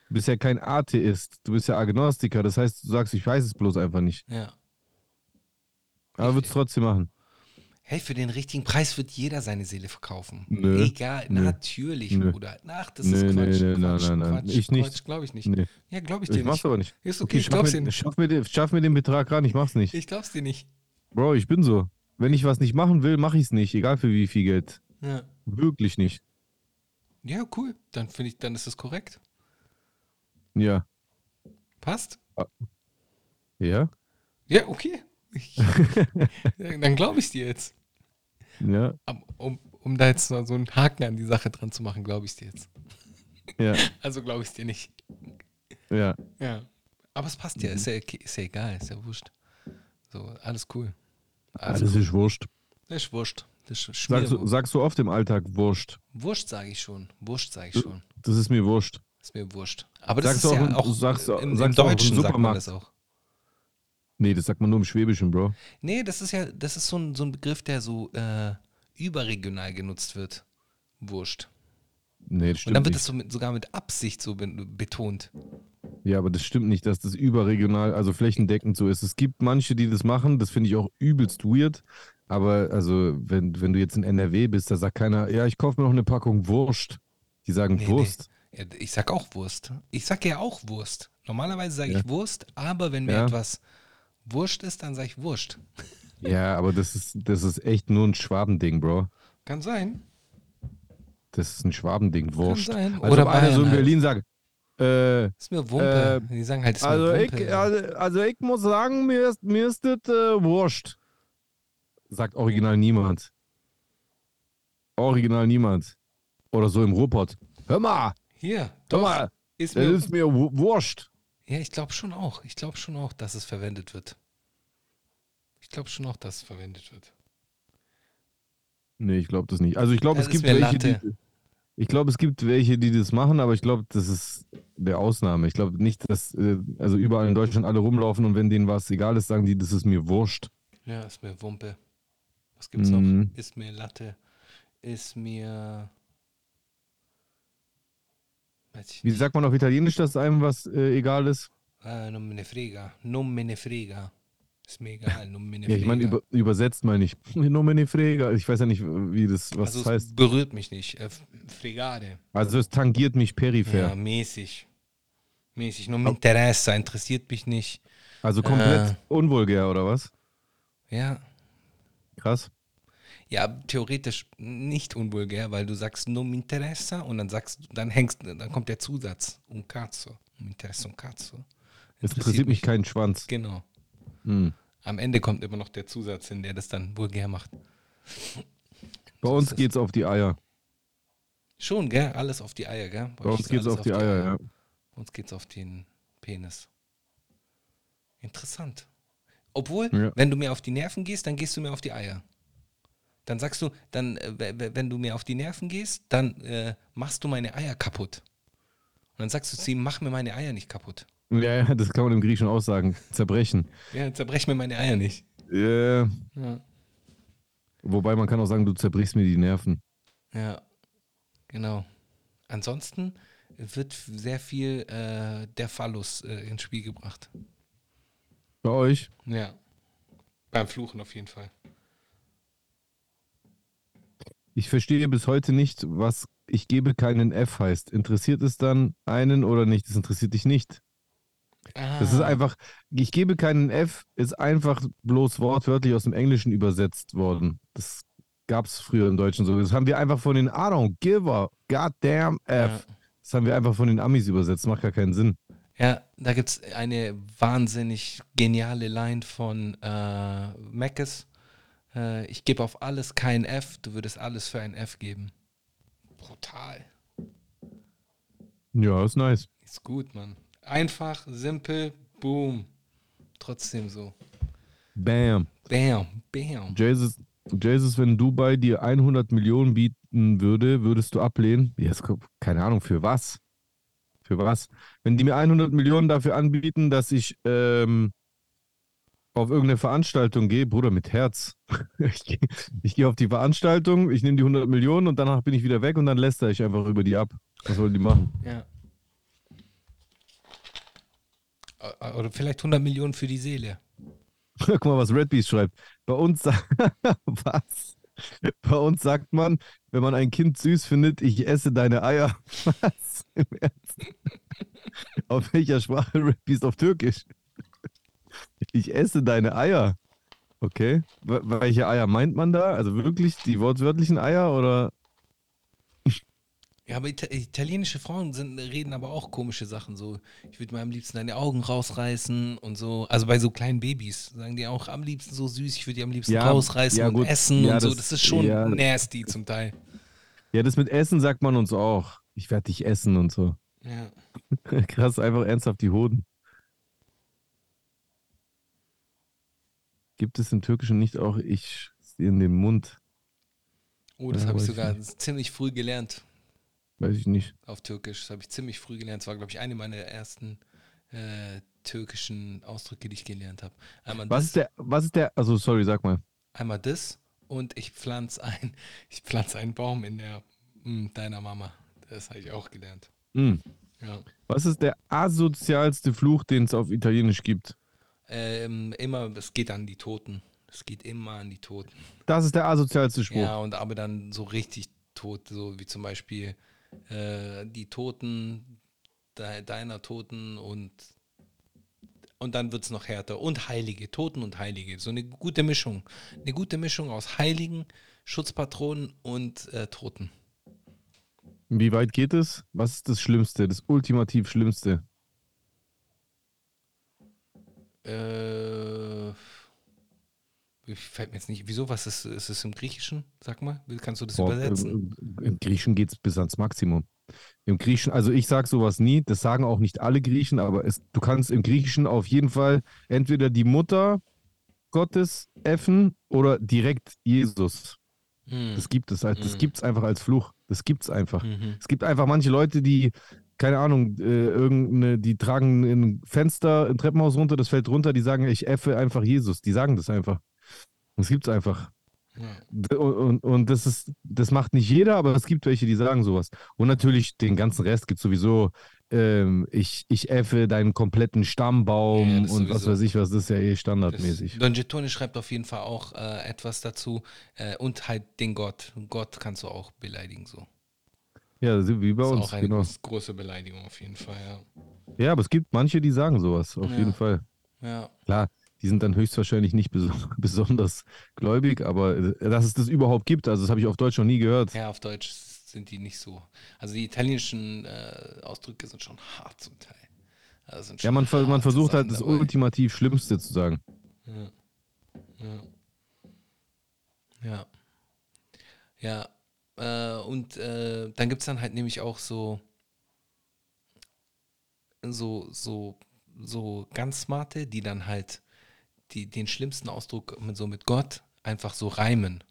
Du bist ja kein Atheist, du bist ja Agnostiker. Das heißt, du sagst, ich weiß es bloß einfach nicht. Ja. Aber würdest trotzdem machen. Hey, für den richtigen Preis wird jeder seine Seele verkaufen. Nö. Egal, Nö. natürlich, Nö. Bruder. Ach, das ist Quatsch. nö, nein, Quatsch, nein, nein. Quatsch, Ich nicht. Quatsch, glaube ich nicht. Nee. Ja, glaube ich dir Ich mach's nicht. aber nicht. Ist okay, ich schaff glaub's mir, dir nicht. Schaff mir, den- schaff mir den Betrag ran, ich mach's nicht. Ich glaub's dir nicht. Bro, ich bin so. Wenn ich was nicht machen will, mache ich es nicht, egal für wie viel Geld. Ja. Wirklich nicht. Ja, cool. Dann finde ich, dann ist es korrekt. Ja. Passt? Ja? Ja, okay. Ich, (laughs) dann glaube ich dir jetzt. Ja. Um, um da jetzt noch so einen Haken an die Sache dran zu machen, glaube ich dir jetzt. Ja. (laughs) Also glaube ich dir nicht. Ja. Ja. Aber es passt ja, ist ja, ist ja egal, ist ja wurscht. So, alles cool. Also, Alles ist Wurscht. das ist wurscht. Das ist Sagst du, sagst du oft im Alltag Wurscht? Wurscht sage ich schon. Wurscht sage ich schon. Das ist mir Wurscht. Ist mir wurscht. Aber das Sagst ist du auch ja auch sagst im, im sagst Deutschen sagt man Supermarkt? das auch. Nee, das sagt man nur im Schwäbischen, Bro. Nee, das ist ja, das ist so ein, so ein Begriff, der so äh, überregional genutzt wird. Wurscht. Nee, das Und stimmt dann wird nicht. das so mit, sogar mit Absicht so be betont. Ja, aber das stimmt nicht, dass das überregional, also flächendeckend so ist. Es gibt manche, die das machen, das finde ich auch übelst weird. Aber also, wenn, wenn du jetzt in NRW bist, da sagt keiner, ja, ich kaufe mir noch eine Packung Wurst. Die sagen Nee, Wurst. Ja, ich sag auch Wurst. Ich sag ja auch Wurst. Normalerweise sage Ja. ich Wurst, aber wenn mir Ja. etwas Wurscht ist, dann sage ich Wurscht. Ja, aber das ist, das ist echt nur ein Schwabending, Bro. Kann sein. Das ist ein Schwabending, Wurst. sein. Also Oder ob einer so in halt. Berlin sagt, äh, Ist mir Wumpe. Die sagen halt, ist mir also, Wumpe. ich, also, also ich muss sagen, mir ist, mir ist das äh, Wurst. Sagt original niemand. Original niemand. Oder so im Ruhrpott. Hör mal, Hier, hör doch. mal, Ist das mir, ist mir Wu- Wurst. Ja, ich glaube schon auch. Ich glaube schon auch, dass es verwendet wird. Ich glaube schon auch, dass es verwendet wird. Nee, ich glaube das nicht. Also ich glaube, es gibt welche, die, ich glaube, es gibt welche, die das machen, aber ich glaube, das ist der Ausnahme. Ich glaube nicht, dass äh, also überall in Deutschland alle rumlaufen und wenn denen was egal ist, sagen die, das ist mir Wurst. Ja, ist mir Wumpe. Was gibt's Mhm. noch? Ist mir Latte. Ist mir. Ich Wie sagt man auf Italienisch, dass einem was äh, egal ist? Äh, non me ne frega. Non me ne frega. Ist mir egal. Non me ne Ja, ich meine, über, übersetzt mal nicht. Nomine Frega. Ich weiß ja nicht, wie das, was also das heißt. berührt mich nicht. Äh, fregade. Also es tangiert mich peripher. Ja, mäßig. Mäßig. Non me interessa. Interessiert mich nicht. Also komplett Äh. unvulgär, oder was? Ja. Krass. Ja, theoretisch nicht unvulgär, weil du sagst non mi interessa und dann sagst dann hängst, dann kommt der Zusatz un cazzo. Mi interessa un cazzo. Es interessiert mich kein Schwanz. Genau. Hm. Am Ende kommt immer noch der Zusatz hin, der das dann vulgär macht. Bei So uns geht's auf die Eier. Schon, gell? Alles auf die Eier, gell? Bei uns ist geht's alles auf die Eier, ja. Bei uns geht's auf den Penis. Interessant. Obwohl, Ja. wenn du mir auf die Nerven gehst, dann gehst du mir auf die Eier. Dann sagst du, dann, äh, wenn du mir auf die Nerven gehst, dann äh, machst du meine Eier kaputt. Und dann sagst du zu ihm, mach mir meine Eier nicht kaputt. Ja, ja, das kann man im Griechischen auch sagen. Zerbrechen. Ja, zerbrech mir meine Eier nicht. Äh, Ja, wobei man kann auch sagen, du zerbrichst mir die Nerven. ja genau. Ansonsten wird sehr viel äh, der Phallus äh, ins Spiel gebracht. Bei euch? Ja. Beim Fluchen auf jeden Fall. Ich verstehe bis heute nicht, was ich gebe keinen F heißt. Interessiert es dann einen oder nicht? Das interessiert dich nicht. Das ist Ah. einfach, ich gebe keinen F, ist einfach bloß wortwörtlich aus dem Englischen übersetzt worden. Das gab es früher im Deutschen so. Das haben wir einfach von den I don't give a goddamn F. Ja. Das haben wir einfach von den Amis übersetzt. Macht gar keinen Sinn. Ja, da gibt es eine wahnsinnig geniale Line von äh, Mackes. Äh, ich gebe auf alles kein F, du würdest alles für ein F geben. Brutal. Ja, ist nice. Ist gut, Mann. Einfach, simpel, boom. Trotzdem so. Bam. Bam, bam. Jesus, Jesus, wenn Dubai dir 100 Millionen bieten würde, würdest du ablehnen? Ja, es kommt- keine Ahnung, für was? Für was? Wenn die mir 100 Millionen dafür anbieten, dass ich ähm, auf irgendeine Veranstaltung gehe, Bruder, mit Herz. (laughs) Ich, geh- ich gehe auf die Veranstaltung, ich nehme die 100 Millionen und danach bin ich wieder weg und dann lästere ich einfach über die ab. Was wollen die machen? Ja. Oder vielleicht 100 Millionen für die Seele. (laughs) Guck mal, was Red Beast schreibt. Bei uns, (laughs) was? Bei uns sagt man, wenn man ein Kind süß findet, ich esse deine Eier. Was? Im Ernst? Auf welcher Sprache Red Beast auf Türkisch? Ich esse deine Eier. Okay. Welche Eier meint man da? Also wirklich die wortwörtlichen Eier oder? Ja, aber Ita italienische Frauen sind, reden aber auch komische Sachen. So, ich würde mir am liebsten deine Augen rausreißen und so. Also bei so kleinen Babys sagen die auch am liebsten so süß, ich würde die am liebsten Ja, rausreißen ja, und essen Ja, und so. das- Das ist schon nasty zum Teil. Ja, das mit Essen sagt man uns auch. Ich werde dich essen und so. Ja. (laughs) Krass, einfach ernsthaft die Hoden. Gibt es im Türkischen nicht auch ich in den Mund? Oh, das Ja, habe ich sogar ziemlich früh gelernt Weiß ich nicht. auf Türkisch. Das habe ich ziemlich früh gelernt. Das war, glaube ich, eine meiner ersten äh, türkischen Ausdrücke, die ich gelernt habe. Einmal Was das, ist der, was ist der, also sorry, sag mal. einmal das und ich pflanze ein, (laughs) ich pflanze einen Baum in der mh, deiner Mama. Das habe ich auch gelernt. Hm. Ja. Was ist der asozialste Fluch, den es auf Italienisch gibt? Ähm, immer, es geht an die Toten. Es geht immer an die Toten. Das ist der asozialste Spruch. Ja, und aber dann so richtig tot, so wie zum Beispiel äh, die Toten de deiner Toten und und dann wird es noch härter. Und Heilige, Toten und Heilige. So eine gute Mischung. Eine gute Mischung aus Heiligen, Schutzpatronen und äh, Toten. Wie weit geht es? Was ist das Schlimmste, das ultimativ Schlimmste? Äh, fällt mir jetzt nicht. Wieso? Was ist, ist es im Griechischen? Sag mal, kannst du das Boah, übersetzen? Im, Im Griechen geht es bis ans Maximum. Im Griechen, also ich sage sowas nie, das sagen auch nicht alle Griechen, aber es, du kannst im Griechischen auf jeden Fall entweder die Mutter Gottes effen oder direkt Jesus. Hm. Das gibt es halt, das Mhm. gibt es einfach als Fluch. Das gibt es einfach. Mhm. Es gibt einfach manche Leute, die, keine Ahnung, äh, irgendeine, die tragen ein Fenster im Treppenhaus runter, das fällt runter, die sagen, ich effe einfach Jesus. Die sagen das einfach. Das gibt es einfach. Und, und, und das ist, das macht nicht jeder, aber es gibt welche, die sagen sowas. Und natürlich den ganzen Rest gibt sowieso ähm, ich, ich effe deinen kompletten Stammbaum Ja, und was weiß ich was, das ist ja eh standardmäßig. Don Gettone schreibt auf jeden Fall auch äh, etwas dazu. Äh, und halt den Gott. Gott kannst du auch beleidigen so. Ja, wie bei Das ist uns, auch eine genau. groß, große Beleidigung auf jeden Fall, ja. Ja, aber es gibt manche, die sagen sowas, auf Ja. jeden Fall. Ja, Klar, die sind dann höchstwahrscheinlich nicht beso (laughs) besonders gläubig, aber äh, dass es das überhaupt gibt, also das habe ich auf Deutsch noch nie gehört. ja auf Deutsch sind die nicht so. Also die italienischen äh, Ausdrücke sind schon hart zum Teil. Also Ja, man, ver man versucht halt das dabei. ultimativ Schlimmste zu sagen. Ja. Ja. Ja. Äh, und äh, dann gibt es dann halt nämlich auch so, so, so, so ganz smarte, die dann halt die, den schlimmsten Ausdruck mit so mit Gott einfach so reimen.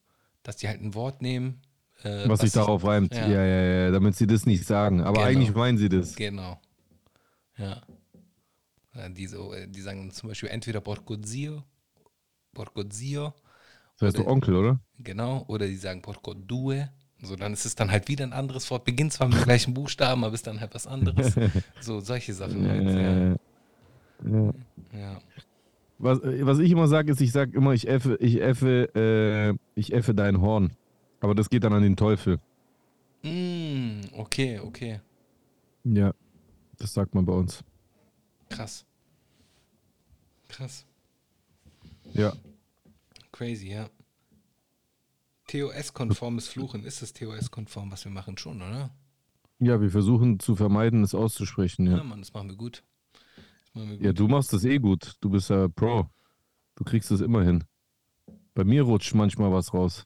Dass die halt ein Wort nehmen. äh, was sich darauf reimt. ja. Ja. ja, ja, damit sie das nicht sagen. Aber Genau. eigentlich meinen sie das. Genau. Ja. Die, so, äh, die sagen zum Beispiel entweder Porco Zio, Porco Zio, Das heißt Oder- du Onkel, oder? genau, oder die sagen Porco Due. So, dann ist es dann halt wieder ein anderes Wort. Beginnt zwar mit dem gleichen Buchstaben, aber ist dann halt was anderes. (laughs) So, solche Sachen halt. Ja. Ja. ja. Was, äh, was ich immer sage, ist, ich sage immer, ich effe, ich effe, äh, ich effe dein Horn. Aber das geht dann an den Teufel. Mm, okay, okay. Ja, das sagt man bei uns. Krass. Krass. Ja. Crazy, ja. TOS-konformes Fluchen. Ist das TOS-konform, was wir machen schon, oder? Ja, wir versuchen zu vermeiden, es auszusprechen. Ja, Ja, Mann, das machen wir gut. Das machen wir gut. ja du machst das eh gut. Du bist ja Pro. Du kriegst es immer hin. Bei mir rutscht manchmal was raus.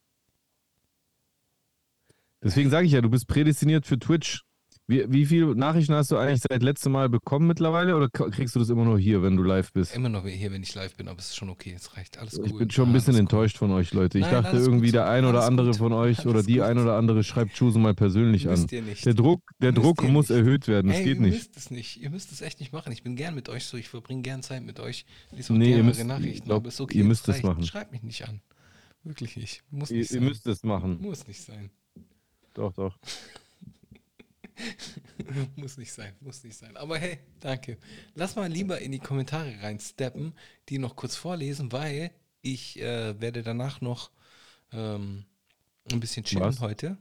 Deswegen sage ich ja, du bist prädestiniert für Twitch. Wie, wie viele Nachrichten hast du eigentlich seit letztem Mal bekommen mittlerweile oder kriegst du das immer nur hier, wenn du live bist? Immer noch hier, wenn ich live bin, aber es ist schon okay, es reicht. Alles cool. Ich bin schon ein bisschen alles enttäuscht von euch, Leute. Ich Nein, dachte irgendwie, gut. der ein oder Alles andere gut. von euch oder Alles die gut. ein oder andere schreibt Chusen mal persönlich cool. an. Ihr. Der Druck, der Müsst Druck ihr muss nicht. erhöht werden. Das Ey, geht ihr nicht. müsst es nicht. Ihr müsst es echt nicht machen. Ich bin gern mit euch so. Ich verbringe gern Zeit mit euch. Lese auch Nee, ihr müsst- Nachrichten. ich glaub, aber ist okay. ihr müsst es machen. Schreibt mich nicht an. Wirklich nicht. Muss Ihr, nicht ihr sein. müsst es machen. Muss nicht sein. Doch, doch. (laughs) Muss nicht sein, muss nicht sein. Aber hey, danke. Lass mal lieber in die Kommentare reinsteppen, die noch kurz vorlesen, weil ich äh, werde danach noch ähm, ein bisschen chillen Was? heute.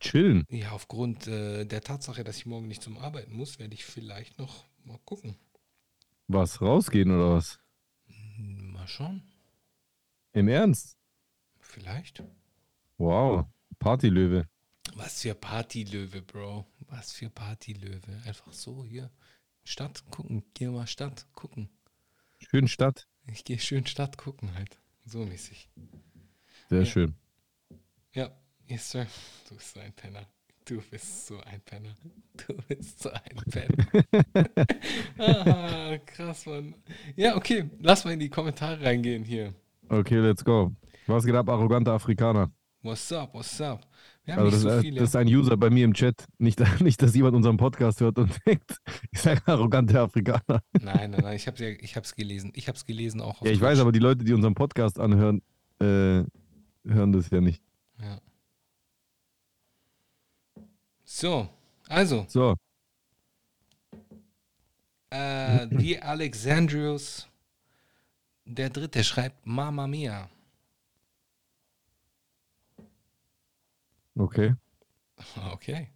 Chillen. Ja, aufgrund äh, der Tatsache, dass ich morgen nicht zum Arbeiten muss, werde ich vielleicht noch mal gucken. Was, rausgehen oder was? Hm, Mal schauen. Im Ernst? Vielleicht. Wow. Partylöwe. Was für Partylöwe, Bro. Was für Partylöwe. Einfach so hier. Stadt gucken. Geh mal Stadt gucken. Schön Stadt. Ich gehe schön Stadt gucken halt. So mäßig. Sehr Ja. schön. Ja, yes, Sir. Du bist so ein Penner. Du bist so ein Penner. Du bist so ein Penner. (laughs) ah, krass, Mann. Ja, okay. Lass mal in die Kommentare reingehen hier. Okay, let's go. Was geht ab, arroganter Afrikaner? What's up, what's up? Wir haben Also das, nicht so ist- viele. das ist ein User bei mir im Chat. Nicht, (laughs) nicht dass jemand unseren Podcast hört und (laughs) denkt, ich sage arrogante Afrikaner. nein, nein, nein. Ich habe ja, ich hab's gelesen. Ich habe es gelesen auch Ja, ich weiß, Twitch. aber die Leute, die unseren Podcast anhören, äh, hören das ja nicht. Ja. So, also, So, äh, die Alexandrius, der Dritte, schreibt Mama Mia. Okay. Okay.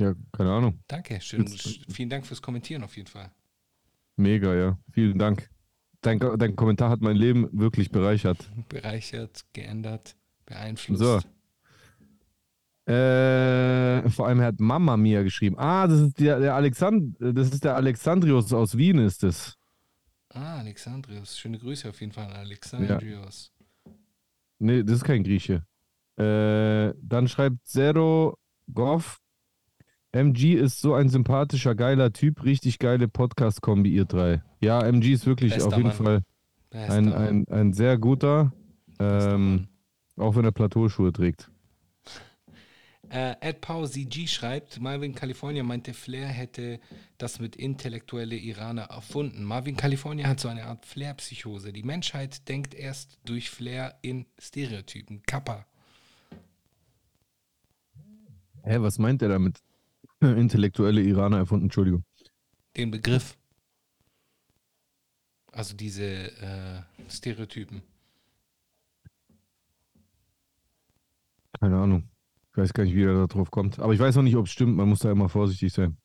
Ja, keine Ahnung. Danke, schön. Jetzt- Vielen Dank fürs Kommentieren auf jeden Fall. Mega, ja. Vielen Dank. Dein, dein Kommentar hat mein Leben wirklich bereichert. (laughs) Bereichert, geändert, beeinflusst. So. Äh, vor allem hat Mama Mia geschrieben. Ah, das ist der, der Alexand das ist der Alexandrius aus Wien, ist es. Ah, Alexandrius. Schöne Grüße auf jeden Fall an Alexandrius. Nee, das ist kein Grieche. Äh, dann schreibt Zero Goff. MG ist so ein sympathischer, geiler Typ. Richtig geile Podcast-Kombi, ihr drei. Ja, MG ist wirklich Bester auf jeden Mann. Fall Bester ein, ein, ein sehr guter, ähm, auch wenn er Plateauschuhe trägt. (laughs) Äh, Ed Pau CG schreibt, Marvin California meinte, Flair hätte das mit intellektuelle Iraner erfunden. Marvin California hat so eine Art Flair-Psychose. Die Menschheit denkt erst durch Flair in Stereotypen. Kappa. Hä, was meint er damit? (laughs) intellektuelle Iraner erfunden, Entschuldigung. Den Begriff. Also diese äh, Stereotypen. Keine Ahnung. Ich weiß gar nicht, wie er da drauf kommt. Aber ich weiß auch nicht, ob es stimmt. Man muss da immer vorsichtig sein.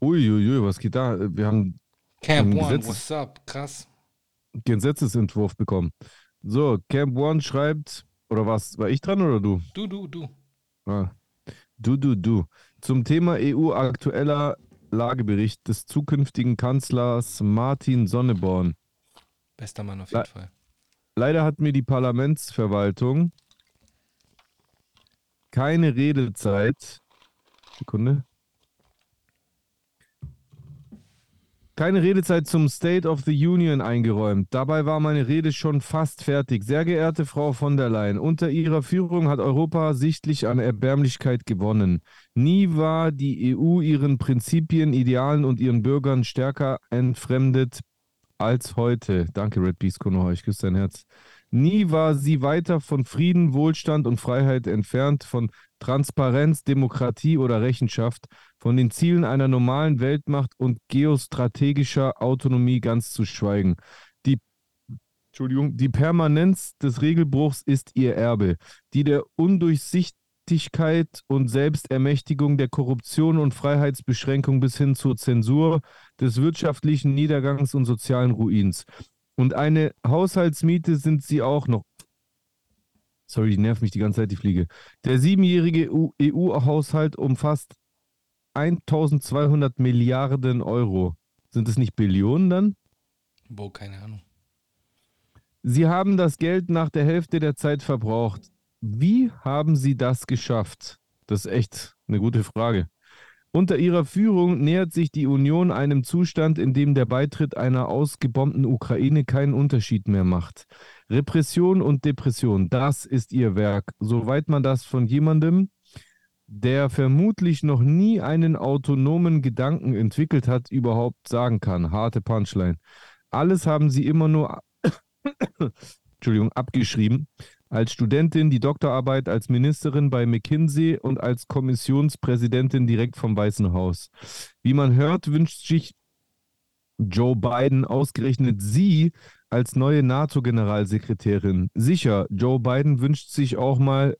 Uiuiui, was geht da? Wir haben Camp One, Gesetzes- what's up? Krass. Gesetzesentwurf bekommen. So, Camp One schreibt, oder was? War ich dran oder du? Du, du, du. Ah. Du, du, du. Zum Thema EU aktueller Lagebericht des zukünftigen Kanzlers Martin Sonneborn. Bester Mann auf jeden Le- Fall. Leider hat mir die Parlamentsverwaltung keine Redezeit. Sekunde. Keine Redezeit zum State of the Union eingeräumt. Dabei war meine Rede schon fast fertig. Sehr geehrte Frau von der Leyen, unter Ihrer Führung hat Europa sichtlich an Erbärmlichkeit gewonnen. Nie war die EU ihren Prinzipien, Idealen und ihren Bürgern stärker entfremdet als heute. Danke, Red Beast Konoha, ich küsse dein Herz. Nie war sie weiter von Frieden, Wohlstand und Freiheit entfernt, von Transparenz, Demokratie oder Rechenschaft, von den Zielen einer normalen Weltmacht und geostrategischer Autonomie ganz zu schweigen. Die, Entschuldigung, die Permanenz des Regelbruchs ist ihr Erbe, die der Undurchsichtigkeit und Selbstermächtigung, der Korruption und Freiheitsbeschränkung bis hin zur Zensur, des wirtschaftlichen Niedergangs und sozialen Ruins. Und eine Haushaltsmiete sind sie auch noch. Sorry, die nervt mich die ganze Zeit, die Fliege. Der siebenjährige EU-Haushalt umfasst 1200 Milliarden Euro. Sind es nicht Billionen dann? Wo, keine Ahnung. Sie haben das Geld nach der Hälfte der Zeit verbraucht. Wie haben Sie das geschafft? Das ist echt eine gute Frage. Unter ihrer Führung nähert sich die Union einem Zustand, in dem der Beitritt einer ausgebombten Ukraine keinen Unterschied mehr macht. Repression und Depression, das ist ihr Werk, soweit man das von jemandem, der vermutlich noch nie einen autonomen Gedanken entwickelt hat, überhaupt sagen kann. Harte Punchline. Alles haben sie immer nur (coughs) Entschuldigung, abgeschrieben. Als Studentin die Doktorarbeit als Ministerin bei McKinsey und als Kommissionspräsidentin direkt vom Weißen Haus. Wie man hört, wünscht sich Joe Biden ausgerechnet sie als neue NATO-Generalsekretärin. Sicher, Joe Biden wünscht sich auch mal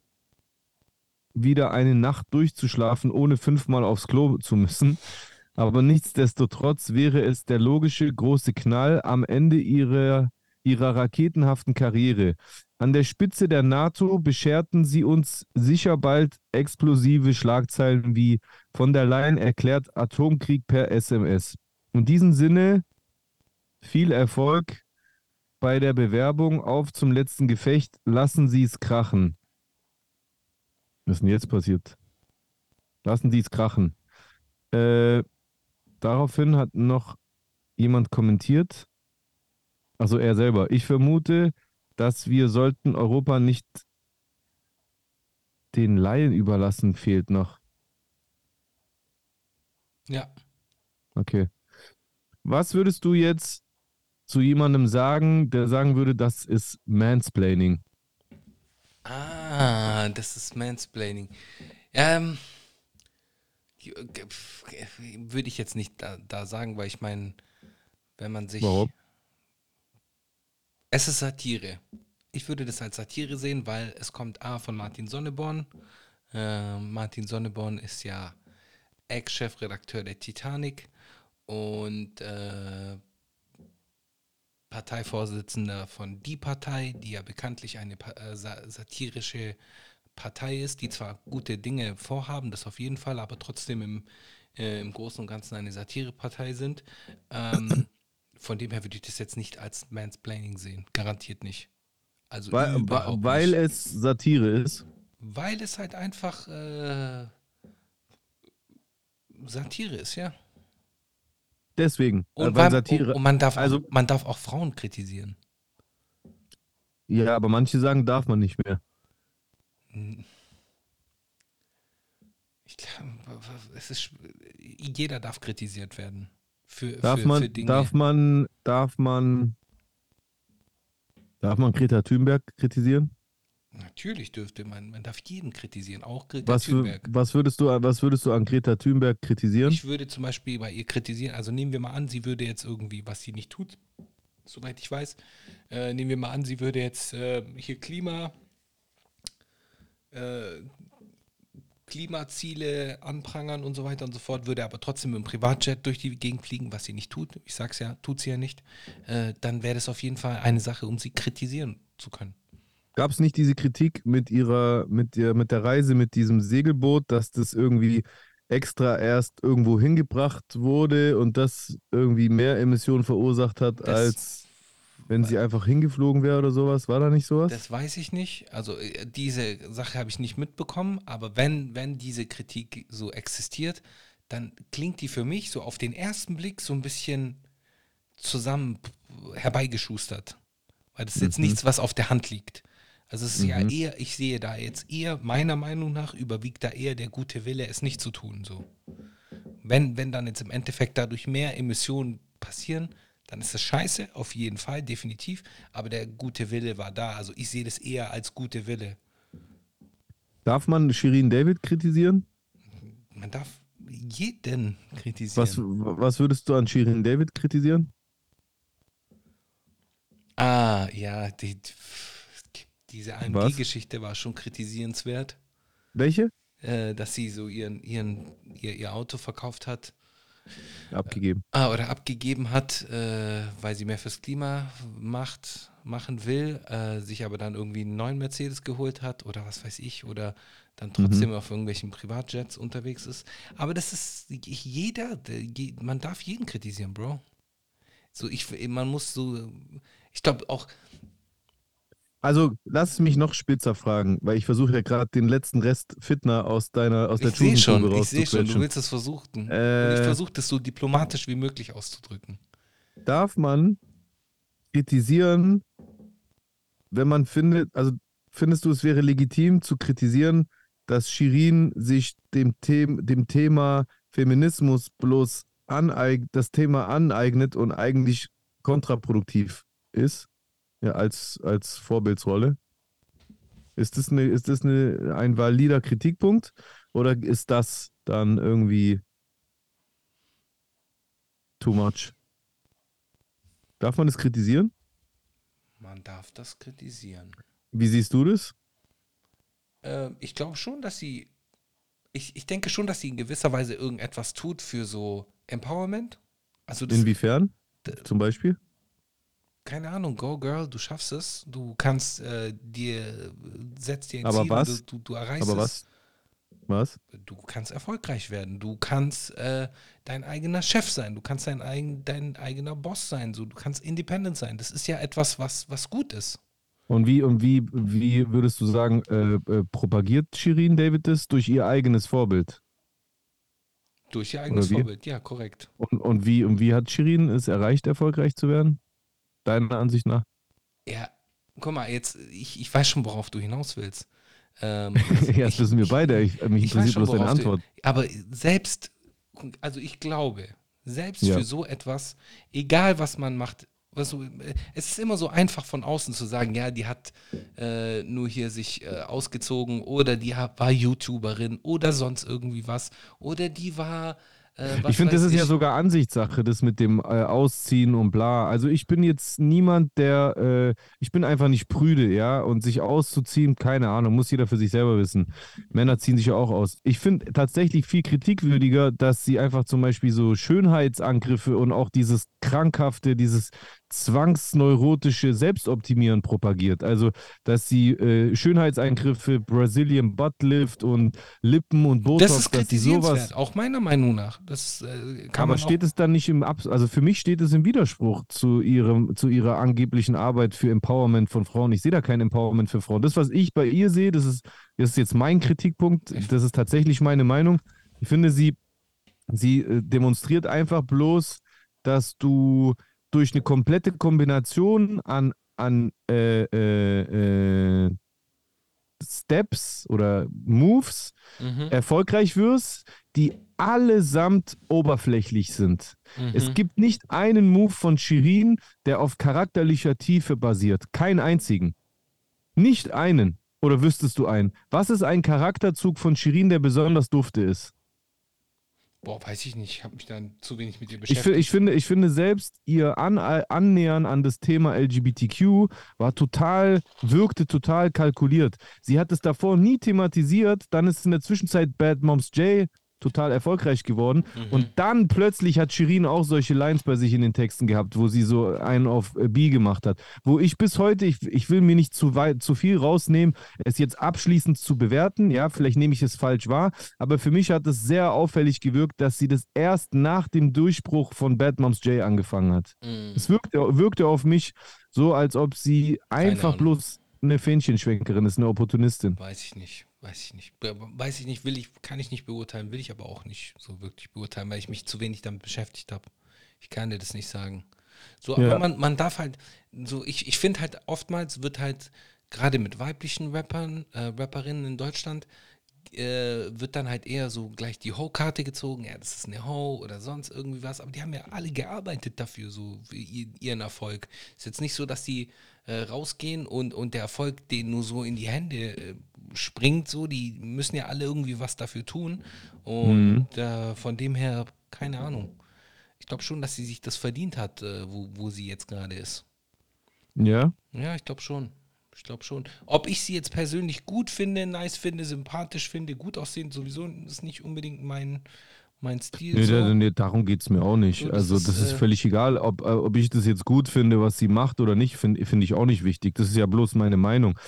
wieder eine Nacht durchzuschlafen, ohne fünfmal aufs Klo zu müssen. Aber nichtsdestotrotz wäre es der logische große Knall am Ende ihrer, ihrer raketenhaften Karriere. An der Spitze der NATO bescherten sie uns sicher bald explosive Schlagzeilen wie von der Leyen erklärt Atomkrieg per SMS. In diesem Sinne viel Erfolg bei der Bewerbung auf zum letzten Gefecht. Lassen Sie es krachen. Was ist denn jetzt passiert? Lassen Sie es krachen. Äh, daraufhin hat noch jemand kommentiert. Also er selber. Ich vermute, dass wir sollten Europa nicht den Laien überlassen, fehlt noch. Ja. Okay. Was würdest du jetzt zu jemandem sagen, der sagen würde, das ist Mansplaining? Ah, das ist Mansplaining. Ähm, würde ich jetzt nicht da, da sagen, weil ich meine, wenn man sich. Warum? Es ist Satire. Ich würde das als Satire sehen, weil es kommt A von Martin Sonneborn. Äh, Martin Sonneborn ist ja Ex-Chefredakteur der Titanic und äh, Parteivorsitzender von Die Partei, die ja bekanntlich eine äh, sa satirische Partei ist, die zwar gute Dinge vorhaben, das auf jeden Fall, aber trotzdem im, äh, im Großen und Ganzen eine Satirepartei sind. Ähm, von dem her würde ich das jetzt nicht als Mansplaining sehen. Garantiert nicht. Also Weil, weil nicht. es Satire ist. Weil es halt einfach äh, Satire ist, ja. Deswegen. Und, weil weil, Satire. und, und man, darf also- auch, man darf auch Frauen kritisieren. ja, aber manche sagen, darf man nicht mehr. Ich glaube, es ist, jeder darf kritisiert werden. Für, Darf für, man, für Dinge. darf man, darf man, darf man Greta Thunberg kritisieren? Natürlich dürfte man, man darf jeden kritisieren, auch Greta Was, Thunberg. was, würdest du, was würdest du an Greta Thunberg kritisieren? Ich würde zum Beispiel bei ihr kritisieren, also nehmen wir mal an, sie würde jetzt irgendwie, was sie nicht tut, soweit ich weiß, äh, nehmen wir mal an, sie würde jetzt äh, hier Klima, äh, Klimaziele anprangern und so weiter und so fort, würde aber trotzdem mit dem Privatjet durch die Gegend fliegen, was sie nicht tut, ich sag's ja, tut sie ja nicht, äh, dann wäre das auf jeden Fall eine Sache, um sie kritisieren zu können. Gab es nicht diese Kritik mit ihrer, mit der, mit der Reise mit diesem Segelboot, dass das irgendwie extra erst irgendwo hingebracht wurde und das irgendwie mehr Emissionen verursacht hat, Das- als wenn sie einfach hingeflogen wäre oder sowas? War da nicht sowas? Das weiß ich nicht. Also äh, diese Sache habe ich nicht mitbekommen, aber wenn, wenn diese Kritik so existiert, dann klingt die für mich so auf den ersten Blick so ein bisschen zusammen herbeigeschustert. Weil das ist jetzt nichts, was auf der Hand liegt. Also es ist ja eher, ich sehe da jetzt eher, meiner Meinung nach, überwiegt da eher der gute Wille, es nicht zu tun. So. Wenn, wenn dann jetzt im Endeffekt dadurch mehr Emissionen passieren, dann ist das scheiße, auf jeden Fall, definitiv. Aber der gute Wille war da. Also ich sehe das eher als gute Wille. Darf man Shirin David kritisieren? Man darf jeden kritisieren. Was, was würdest du an Shirin David kritisieren? Ah, ja, die, diese? AMG-Geschichte war schon kritisierenswert, Welche? äh, dass sie so ihren, ihren, ihr, ihr Auto verkauft hat. Abgegeben. Ah, oder abgegeben hat, äh, weil sie mehr fürs Klima macht, machen will, äh, sich aber dann irgendwie einen neuen Mercedes geholt hat oder was weiß ich, oder dann trotzdem auf irgendwelchen Privatjets unterwegs ist. Aber das ist jeder, der- je- man darf jeden kritisieren, Bro. So, ich, man muss so, ich glaube auch, Also, lass mich noch spitzer fragen, weil ich versuche ja gerade den letzten Rest Fitner aus deiner, aus der ich sehe schon, ich sehe schon, du willst es versuchen. Und Äh. ich versuche das so diplomatisch wie möglich auszudrücken. Darf man kritisieren, wenn man findet, also findest du, es wäre legitim zu kritisieren, dass Shirin sich dem, The dem Thema Feminismus bloß das Thema aneignet und eigentlich kontraproduktiv ist, ja, als, als Vorbildsrolle? Ist das, eine, ist das eine, ein valider Kritikpunkt oder ist das dann irgendwie too much? Darf man das kritisieren? Man darf das kritisieren. Wie siehst du das? Äh, ich glaube schon, dass sie, ich, ich denke schon, dass sie in gewisser Weise irgendetwas tut für so Empowerment. Also das, Inwiefern? Zum Beispiel? Keine Ahnung, go girl, du schaffst es, du kannst äh, dir, setzt dir ein Aber Ziel was? du, du, du erreichst Aber es. was? Was? Du kannst erfolgreich werden, du kannst äh, dein eigener Chef sein, du kannst dein, eigen, dein eigener Boss sein, so, du kannst independent sein. Das ist ja etwas, was, was gut ist. Und wie und wie, wie würdest du sagen, äh, äh, propagiert Shirin David das durch ihr eigenes Vorbild? Durch ihr eigenes? Vorbild, ja, korrekt. Und, und, wie, und wie hat Shirin es erreicht, erfolgreich zu werden? Deiner Ansicht nach? Ja, guck mal, jetzt, ich, ich weiß schon, worauf du hinaus willst. Ähm, (laughs) ja, das wissen wir beide. Ich, mich ich interessiert bloß deine Antwort. Du, aber selbst, also ich glaube, selbst Ja. für so etwas, egal was man macht, was so, äh, es ist immer so einfach von außen zu sagen, ja, die hat äh, nur hier sich äh, ausgezogen oder die war YouTuberin oder sonst irgendwie was oder die war, äh, Ich finde, das ist ja ich. sogar Ansichtssache, das mit dem äh, Ausziehen und bla. Also ich bin jetzt niemand, der, äh, ich bin einfach nicht prüde, ja, und sich auszuziehen, keine Ahnung, muss jeder für sich selber wissen. Männer ziehen sich ja auch aus. Ich finde tatsächlich viel kritikwürdiger, dass sie einfach zum Beispiel so Schönheitsangriffe und auch dieses krankhafte, dieses zwangsneurotische Selbstoptimieren propagiert. Also, dass sie äh, Schönheitseingriffe, Brazilian Butt Lift und Lippen und Botox, Das ist dass sie sowas auch meiner Meinung nach. Das äh, kann aber steht es dann nicht im Abs also für mich steht es im Widerspruch zu ihrem zu ihrer angeblichen Arbeit für Empowerment von Frauen. Ich sehe da kein Empowerment für Frauen. Das was ich bei ihr sehe, das ist das ist jetzt mein Kritikpunkt, das ist tatsächlich meine Meinung. Ich finde sie sie äh, demonstriert einfach bloß, dass du durch eine komplette Kombination an an äh, äh, äh, Steps oder Moves Mhm, erfolgreich wirst, die allesamt oberflächlich sind. Es mhm. gibt nicht einen Move von Shirin, der auf charakterlicher Tiefe basiert. Keinen einzigen. Nicht einen. Oder wüsstest du einen? Was ist ein Charakterzug von Shirin, der besonders dufte ist? Boah, weiß ich nicht. Ich habe mich dann zu wenig mit ihr Ich, beschäftigt. fi- ich, finde, ich finde selbst ihr an, Annähern an das Thema LGBTQ war total, wirkte total kalkuliert. Sie hat es davor nie thematisiert, dann ist in der Zwischenzeit Bad Moms J total erfolgreich geworden und dann plötzlich hat Shirin auch solche Lines bei sich in den Texten gehabt, wo sie so einen auf äh, B gemacht hat. Wo ich bis heute, ich, ich will mir nicht zu weit, zu viel rausnehmen, es jetzt abschließend zu bewerten, ja, vielleicht nehme ich es falsch wahr, aber für mich hat es sehr auffällig gewirkt, dass sie das erst nach dem Durchbruch von Bad Moms J angefangen hat. Mhm. Es wirkte, wirkte auf mich so, als ob sie einfach Ahnung. bloß eine Fähnchenschwenkerin ist, eine Opportunistin. Weiß ich nicht. Weiß ich nicht. Weiß ich nicht, will ich, kann ich nicht beurteilen, will ich aber auch nicht so wirklich beurteilen, weil ich mich zu wenig damit beschäftigt habe. Ich kann dir das nicht sagen. So, Ja. aber man, man darf halt, so, ich, ich finde halt, oftmals wird halt, gerade mit weiblichen Rappern, äh, Rapperinnen in Deutschland, äh, wird dann halt eher so gleich die Ho-Karte gezogen, ja, das ist eine Ho oder sonst irgendwie was, aber die haben ja alle gearbeitet dafür, so ihren Erfolg. Ist jetzt nicht so, dass die äh, rausgehen und, und der Erfolg denen nur so in die Hände äh, springt, so, die müssen ja alle irgendwie was dafür tun und äh, von dem her, keine Ahnung. Ich glaube schon, dass sie sich das verdient hat, äh, wo, wo sie jetzt gerade ist. Ja? Ja, ich glaube schon. Ich glaube schon. Ob ich sie jetzt persönlich gut finde, nice finde, sympathisch finde, gut aussehend, sowieso ist nicht unbedingt mein, mein Stil. Nee, so. nee, darum geht es mir auch nicht. So, das also, ist, das ist äh, völlig egal, ob, äh, ob ich das jetzt gut finde, was sie macht oder nicht, finde find ich auch nicht wichtig. Das ist ja bloß meine Meinung.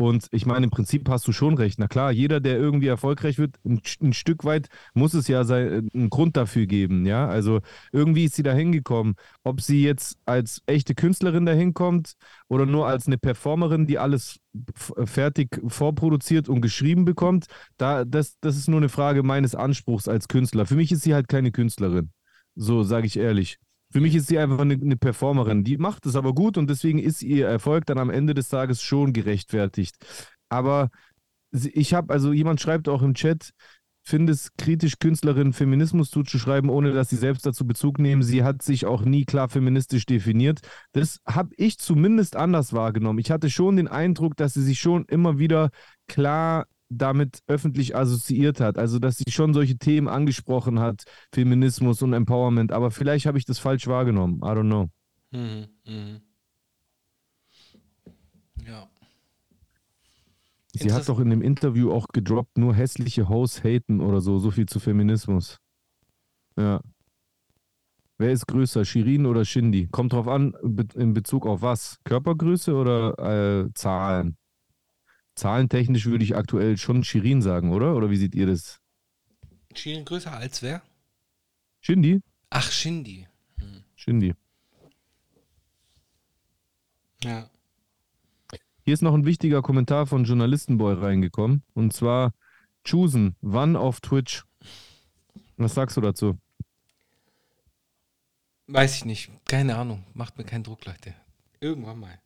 Und ich meine, im Prinzip hast du schon recht. Na klar, jeder, der irgendwie erfolgreich wird, ein, ein Stück weit muss es ja sein, einen Grund dafür geben. Ja, also irgendwie ist sie da hingekommen. Ob sie jetzt als echte Künstlerin da hinkommt oder nur als eine Performerin, die alles f- fertig vorproduziert und geschrieben bekommt, da, das, das ist nur eine Frage meines Anspruchs als Künstler. Für mich ist sie halt keine Künstlerin. So sage ich ehrlich. Für mich ist sie einfach eine, eine Performerin. Die macht es aber gut und deswegen ist ihr Erfolg dann am Ende des Tages schon gerechtfertigt. Aber ich habe, also jemand schreibt auch im Chat, finde es kritisch, Künstlerin Feminismus zuzuschreiben, ohne dass sie selbst dazu Bezug nehmen. Sie hat sich auch nie klar feministisch definiert. Das habe ich zumindest anders wahrgenommen. Ich hatte schon den Eindruck, dass sie sich schon immer wieder klar damit öffentlich assoziiert hat. Also, dass sie schon solche Themen angesprochen hat, Feminismus und Empowerment. Aber vielleicht habe ich das falsch wahrgenommen. I don't know. Mhm, mhm. Ja. Sie hat doch in dem Interview auch gedroppt, nur hässliche Hoes haten oder so. So viel zu Feminismus. Ja. Wer ist größer, Shirin oder Shindy? Kommt drauf an, in Bezug auf was? Körpergröße oder äh, Zahlen? Zahlentechnisch würde ich aktuell schon Shirin sagen, oder? Oder wie seht ihr das? Shirin größer als wer? Shindy? Ach, Shindy. Shindy. Ja. Hier ist noch ein wichtiger Kommentar von Journalistenboy reingekommen. Und zwar, Choosen, wann auf Twitch? Was sagst du dazu? Weiß ich nicht. Keine Ahnung. Macht mir keinen Druck, Leute. Irgendwann mal.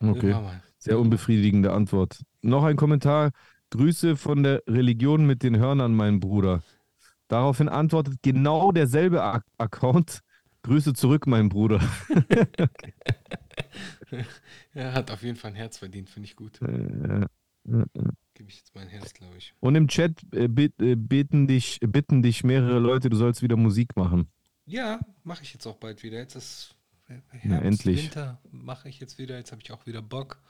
Okay. Irgendwann mal. Sehr unbefriedigende Antwort. Noch ein Kommentar. Grüße von der Religion mit den Hörnern, mein Bruder. Daraufhin antwortet genau derselbe A Account. Grüße zurück, mein Bruder. (laughs) Er hat auf jeden Fall ein Herz verdient, finde ich gut. Äh, Gebe ich jetzt mein Herz, glaube ich. Und im Chat äh, bet- äh, beten, dich, bitten dich mehrere Leute, du sollst wieder Musik machen. Ja, mache ich jetzt auch bald wieder. Jetzt ist Herbst, Ja, endlich. Winter mache ich jetzt wieder. Jetzt habe ich auch wieder Bock.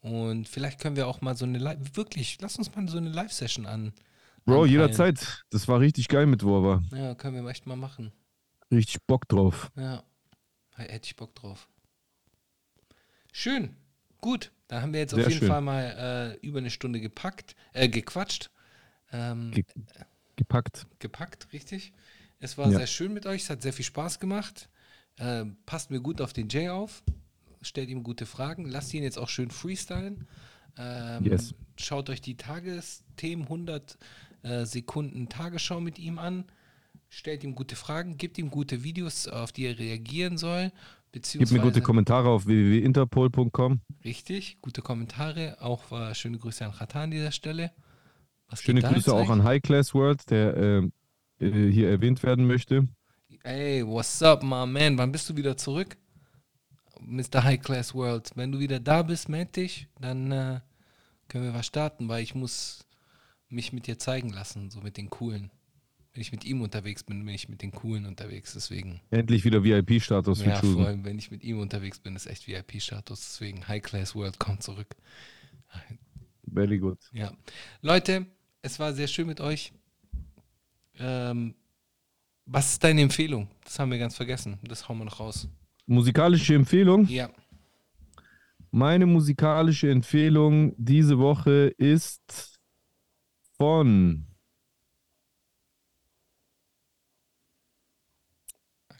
Und vielleicht können wir auch mal so eine Live, wirklich, lass uns mal so eine Live-Session an. Bro, anpeilen. jederzeit. Das war richtig geil mit Wova. Ja, können wir echt mal machen. Richtig Bock drauf. Ja, hätte ich Bock drauf. Schön, gut. Da haben wir jetzt Sehr auf jeden schön. Fall mal äh, über eine Stunde gepackt, äh, gequatscht. Ähm, Ge gepackt. gepackt, richtig. Es war Ja. sehr schön mit euch, es hat sehr viel Spaß gemacht. Ähm, passt mir gut auf den Jay auf, stellt ihm gute Fragen, lasst ihn jetzt auch schön freestylen. Ähm, Yes. Schaut euch die Tagesthemen 100 äh, Sekunden Tagesschau mit ihm an, stellt ihm gute Fragen, gibt ihm gute Videos, auf die er reagieren soll. Gib Beziehungsweise, mir gute Kommentare auf www.interpol.com. Richtig, gute Kommentare. Auch äh, schöne Grüße an Khatan an dieser Stelle. Was Schöne Grüße auch an High Class World, der äh, äh, hier erwähnt werden möchte. Ey, what's up, my man? Wann bist du wieder zurück? Mr. High Class World. Wenn du wieder da bist, meld dich. Dann äh, Können wir was starten, weil ich muss mich mit dir zeigen lassen, so mit den Coolen. Wenn ich mit ihm unterwegs bin, bin ich mit den Coolen unterwegs, deswegen. Endlich wieder VIP-Status für Ja, vor allem, wenn ich mit ihm unterwegs bin, ist echt VIP-Status, deswegen High Class World kommt zurück. Very good. Ja. Leute, es war sehr schön mit euch. Ähm, was ist deine Empfehlung? Das haben wir ganz vergessen. Das hauen wir noch raus. Musikalische Empfehlung. Ja. Meine musikalische Empfehlung diese Woche ist von.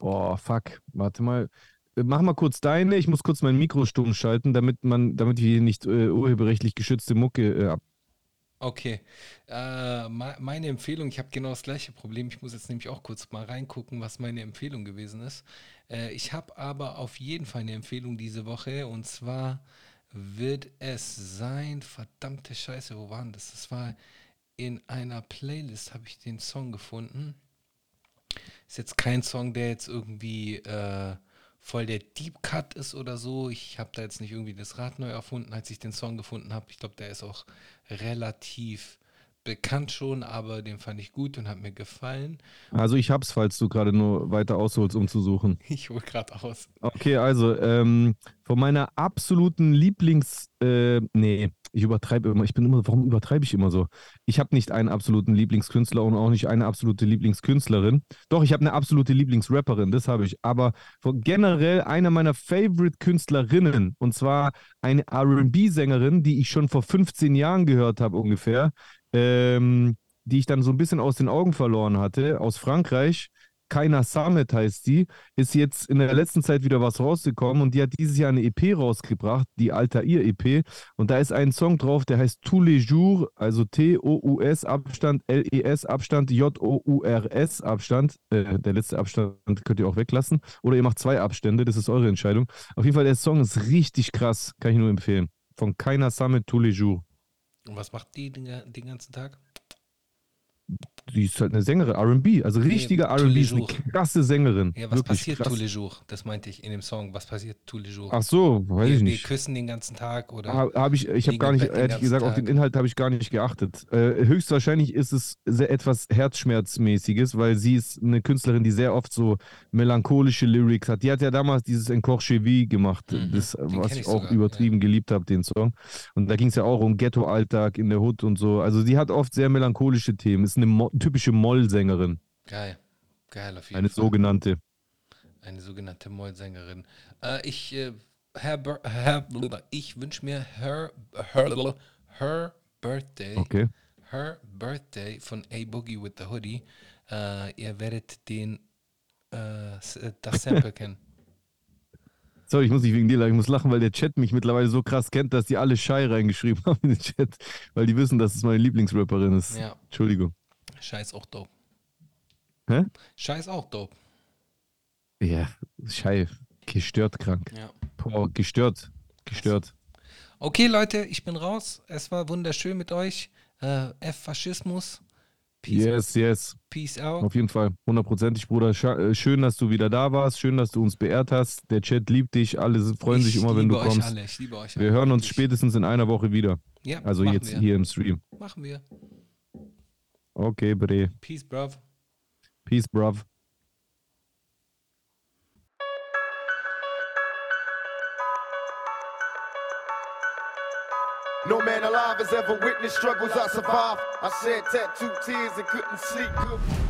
Boah, fuck. Warte mal. Äh, Mach mal kurz deine. Ich muss kurz mein Mikro stumm schalten, damit man, damit wir hier nicht äh, urheberrechtlich geschützte Mucke äh, ab. Okay. Äh, me- meine Empfehlung, ich habe genau das gleiche Problem. Ich muss jetzt nämlich auch kurz mal reingucken, was meine Empfehlung gewesen ist. Äh, ich habe aber auf jeden Fall eine Empfehlung diese Woche und zwar wird es sein, verdammte Scheiße, wo war denn das? Das war in einer Playlist, habe ich den Song gefunden. Ist jetzt kein Song, der jetzt irgendwie äh, voll der Deep Cut ist oder so. Ich habe da jetzt nicht irgendwie das Rad neu erfunden, als ich den Song gefunden habe. Ich glaube, der ist auch relativ bekannt schon, aber den fand ich gut und hat mir gefallen. Also ich hab's, falls du gerade nur weiter ausholst, um zu suchen. (laughs) Ich hole gerade aus. Okay, also ähm, von meiner absoluten Lieblings, äh, nee, ich übertreibe immer, ich bin immer, warum übertreibe ich immer so? Ich habe nicht einen absoluten Lieblingskünstler und auch nicht eine absolute Lieblingskünstlerin. Doch, ich habe eine absolute Lieblingsrapperin, das habe ich. Aber generell eine meiner Favorite-Künstlerinnen und zwar eine R&B-Sängerin, die ich schon vor 15 Jahren gehört habe ungefähr, ähm, die ich dann so ein bisschen aus den Augen verloren hatte, aus Frankreich. Kaina Samet heißt sie, ist jetzt in der letzten Zeit wieder was rausgekommen und die hat dieses Jahr eine EP rausgebracht, die Altair EP. Und da ist ein Song drauf, der heißt Tous les jours, also T-O-U-S Abstand, L-E-S Abstand, J-O-U-R-S Abstand. Äh, der letzte Abstand könnt ihr auch weglassen. Oder ihr macht zwei Abstände, das ist eure Entscheidung. Auf jeden Fall, der Song ist richtig krass, kann ich nur empfehlen. Von Kaina Samet Tous les jours. Und was macht die den, den ganzen Tag? Die ist halt eine Sängerin, RB, also richtige tous RB, ist eine krasse Sängerin. Ja, was Wirklich passiert krass. tous les jours? Das meinte ich in dem Song. Was passiert tous les jours? Ach so, weiß wir, ich wir nicht. küssen den ganzen Tag oder? Habe hab ich, ich habe gar nicht, ehrlich gesagt, auf den Tag. Inhalt habe ich gar nicht geachtet. Äh, höchstwahrscheinlich ist es sehr, etwas Herzschmerzmäßiges, weil sie ist eine Künstlerin, die sehr oft so melancholische Lyrics hat. Die hat ja damals dieses Encore chez Vie gemacht, Mhm, das, den was ich ich auch sogar, übertrieben geliebt habe, den Song. Und da ging es ja auch um Ghetto-Alltag in der Hood und so. Also sie hat oft sehr melancholische Themen, ist eine Mo typische Moll-Sängerin, Geil. Geil auf jeden eine Fall. sogenannte. Eine sogenannte Mollsängerin. Äh, ich, äh, Herr, Bir- Herr, ich wünsche mir her, her, her Birthday. Okay. Her Birthday von A Boogie with the Hoodie. Äh, ihr werdet den, äh, äh, das Sample (laughs) kennen. Sorry, ich muss nicht wegen dir lachen. Ich muss lachen, weil der Chat mich mittlerweile so krass kennt, dass die alle Schei reingeschrieben (laughs) haben in den Chat, weil die wissen, dass es meine Lieblingsrapperin ist. Ja, Entschuldigung. Scheiß auch dope. Hä? Scheiß auch dope. Ja, Schei. Gestört krank. Ja. Boah, gestört. Gestört. Okay, Leute, ich bin raus. Es war wunderschön mit euch. Äh, F Faschismus. Peace, Yes, yes. peace out. Auf jeden Fall. Hundertprozentig, Bruder. Äh, schön, dass du wieder da warst. Schön, dass du uns beehrt hast. Der Chat liebt dich. Alle freuen sich Ich immer, wenn du liebe euch kommst. Alle. Ich liebe euch Wir alle, hören uns spätestens in einer Woche wieder. Ja, Also jetzt wir. hier im Stream. Machen wir. Okay, Bre. Peace, bruv. Peace, bruv. No man alive has ever witnessed struggles I survived. I shed tattooed tears and couldn't sleep good.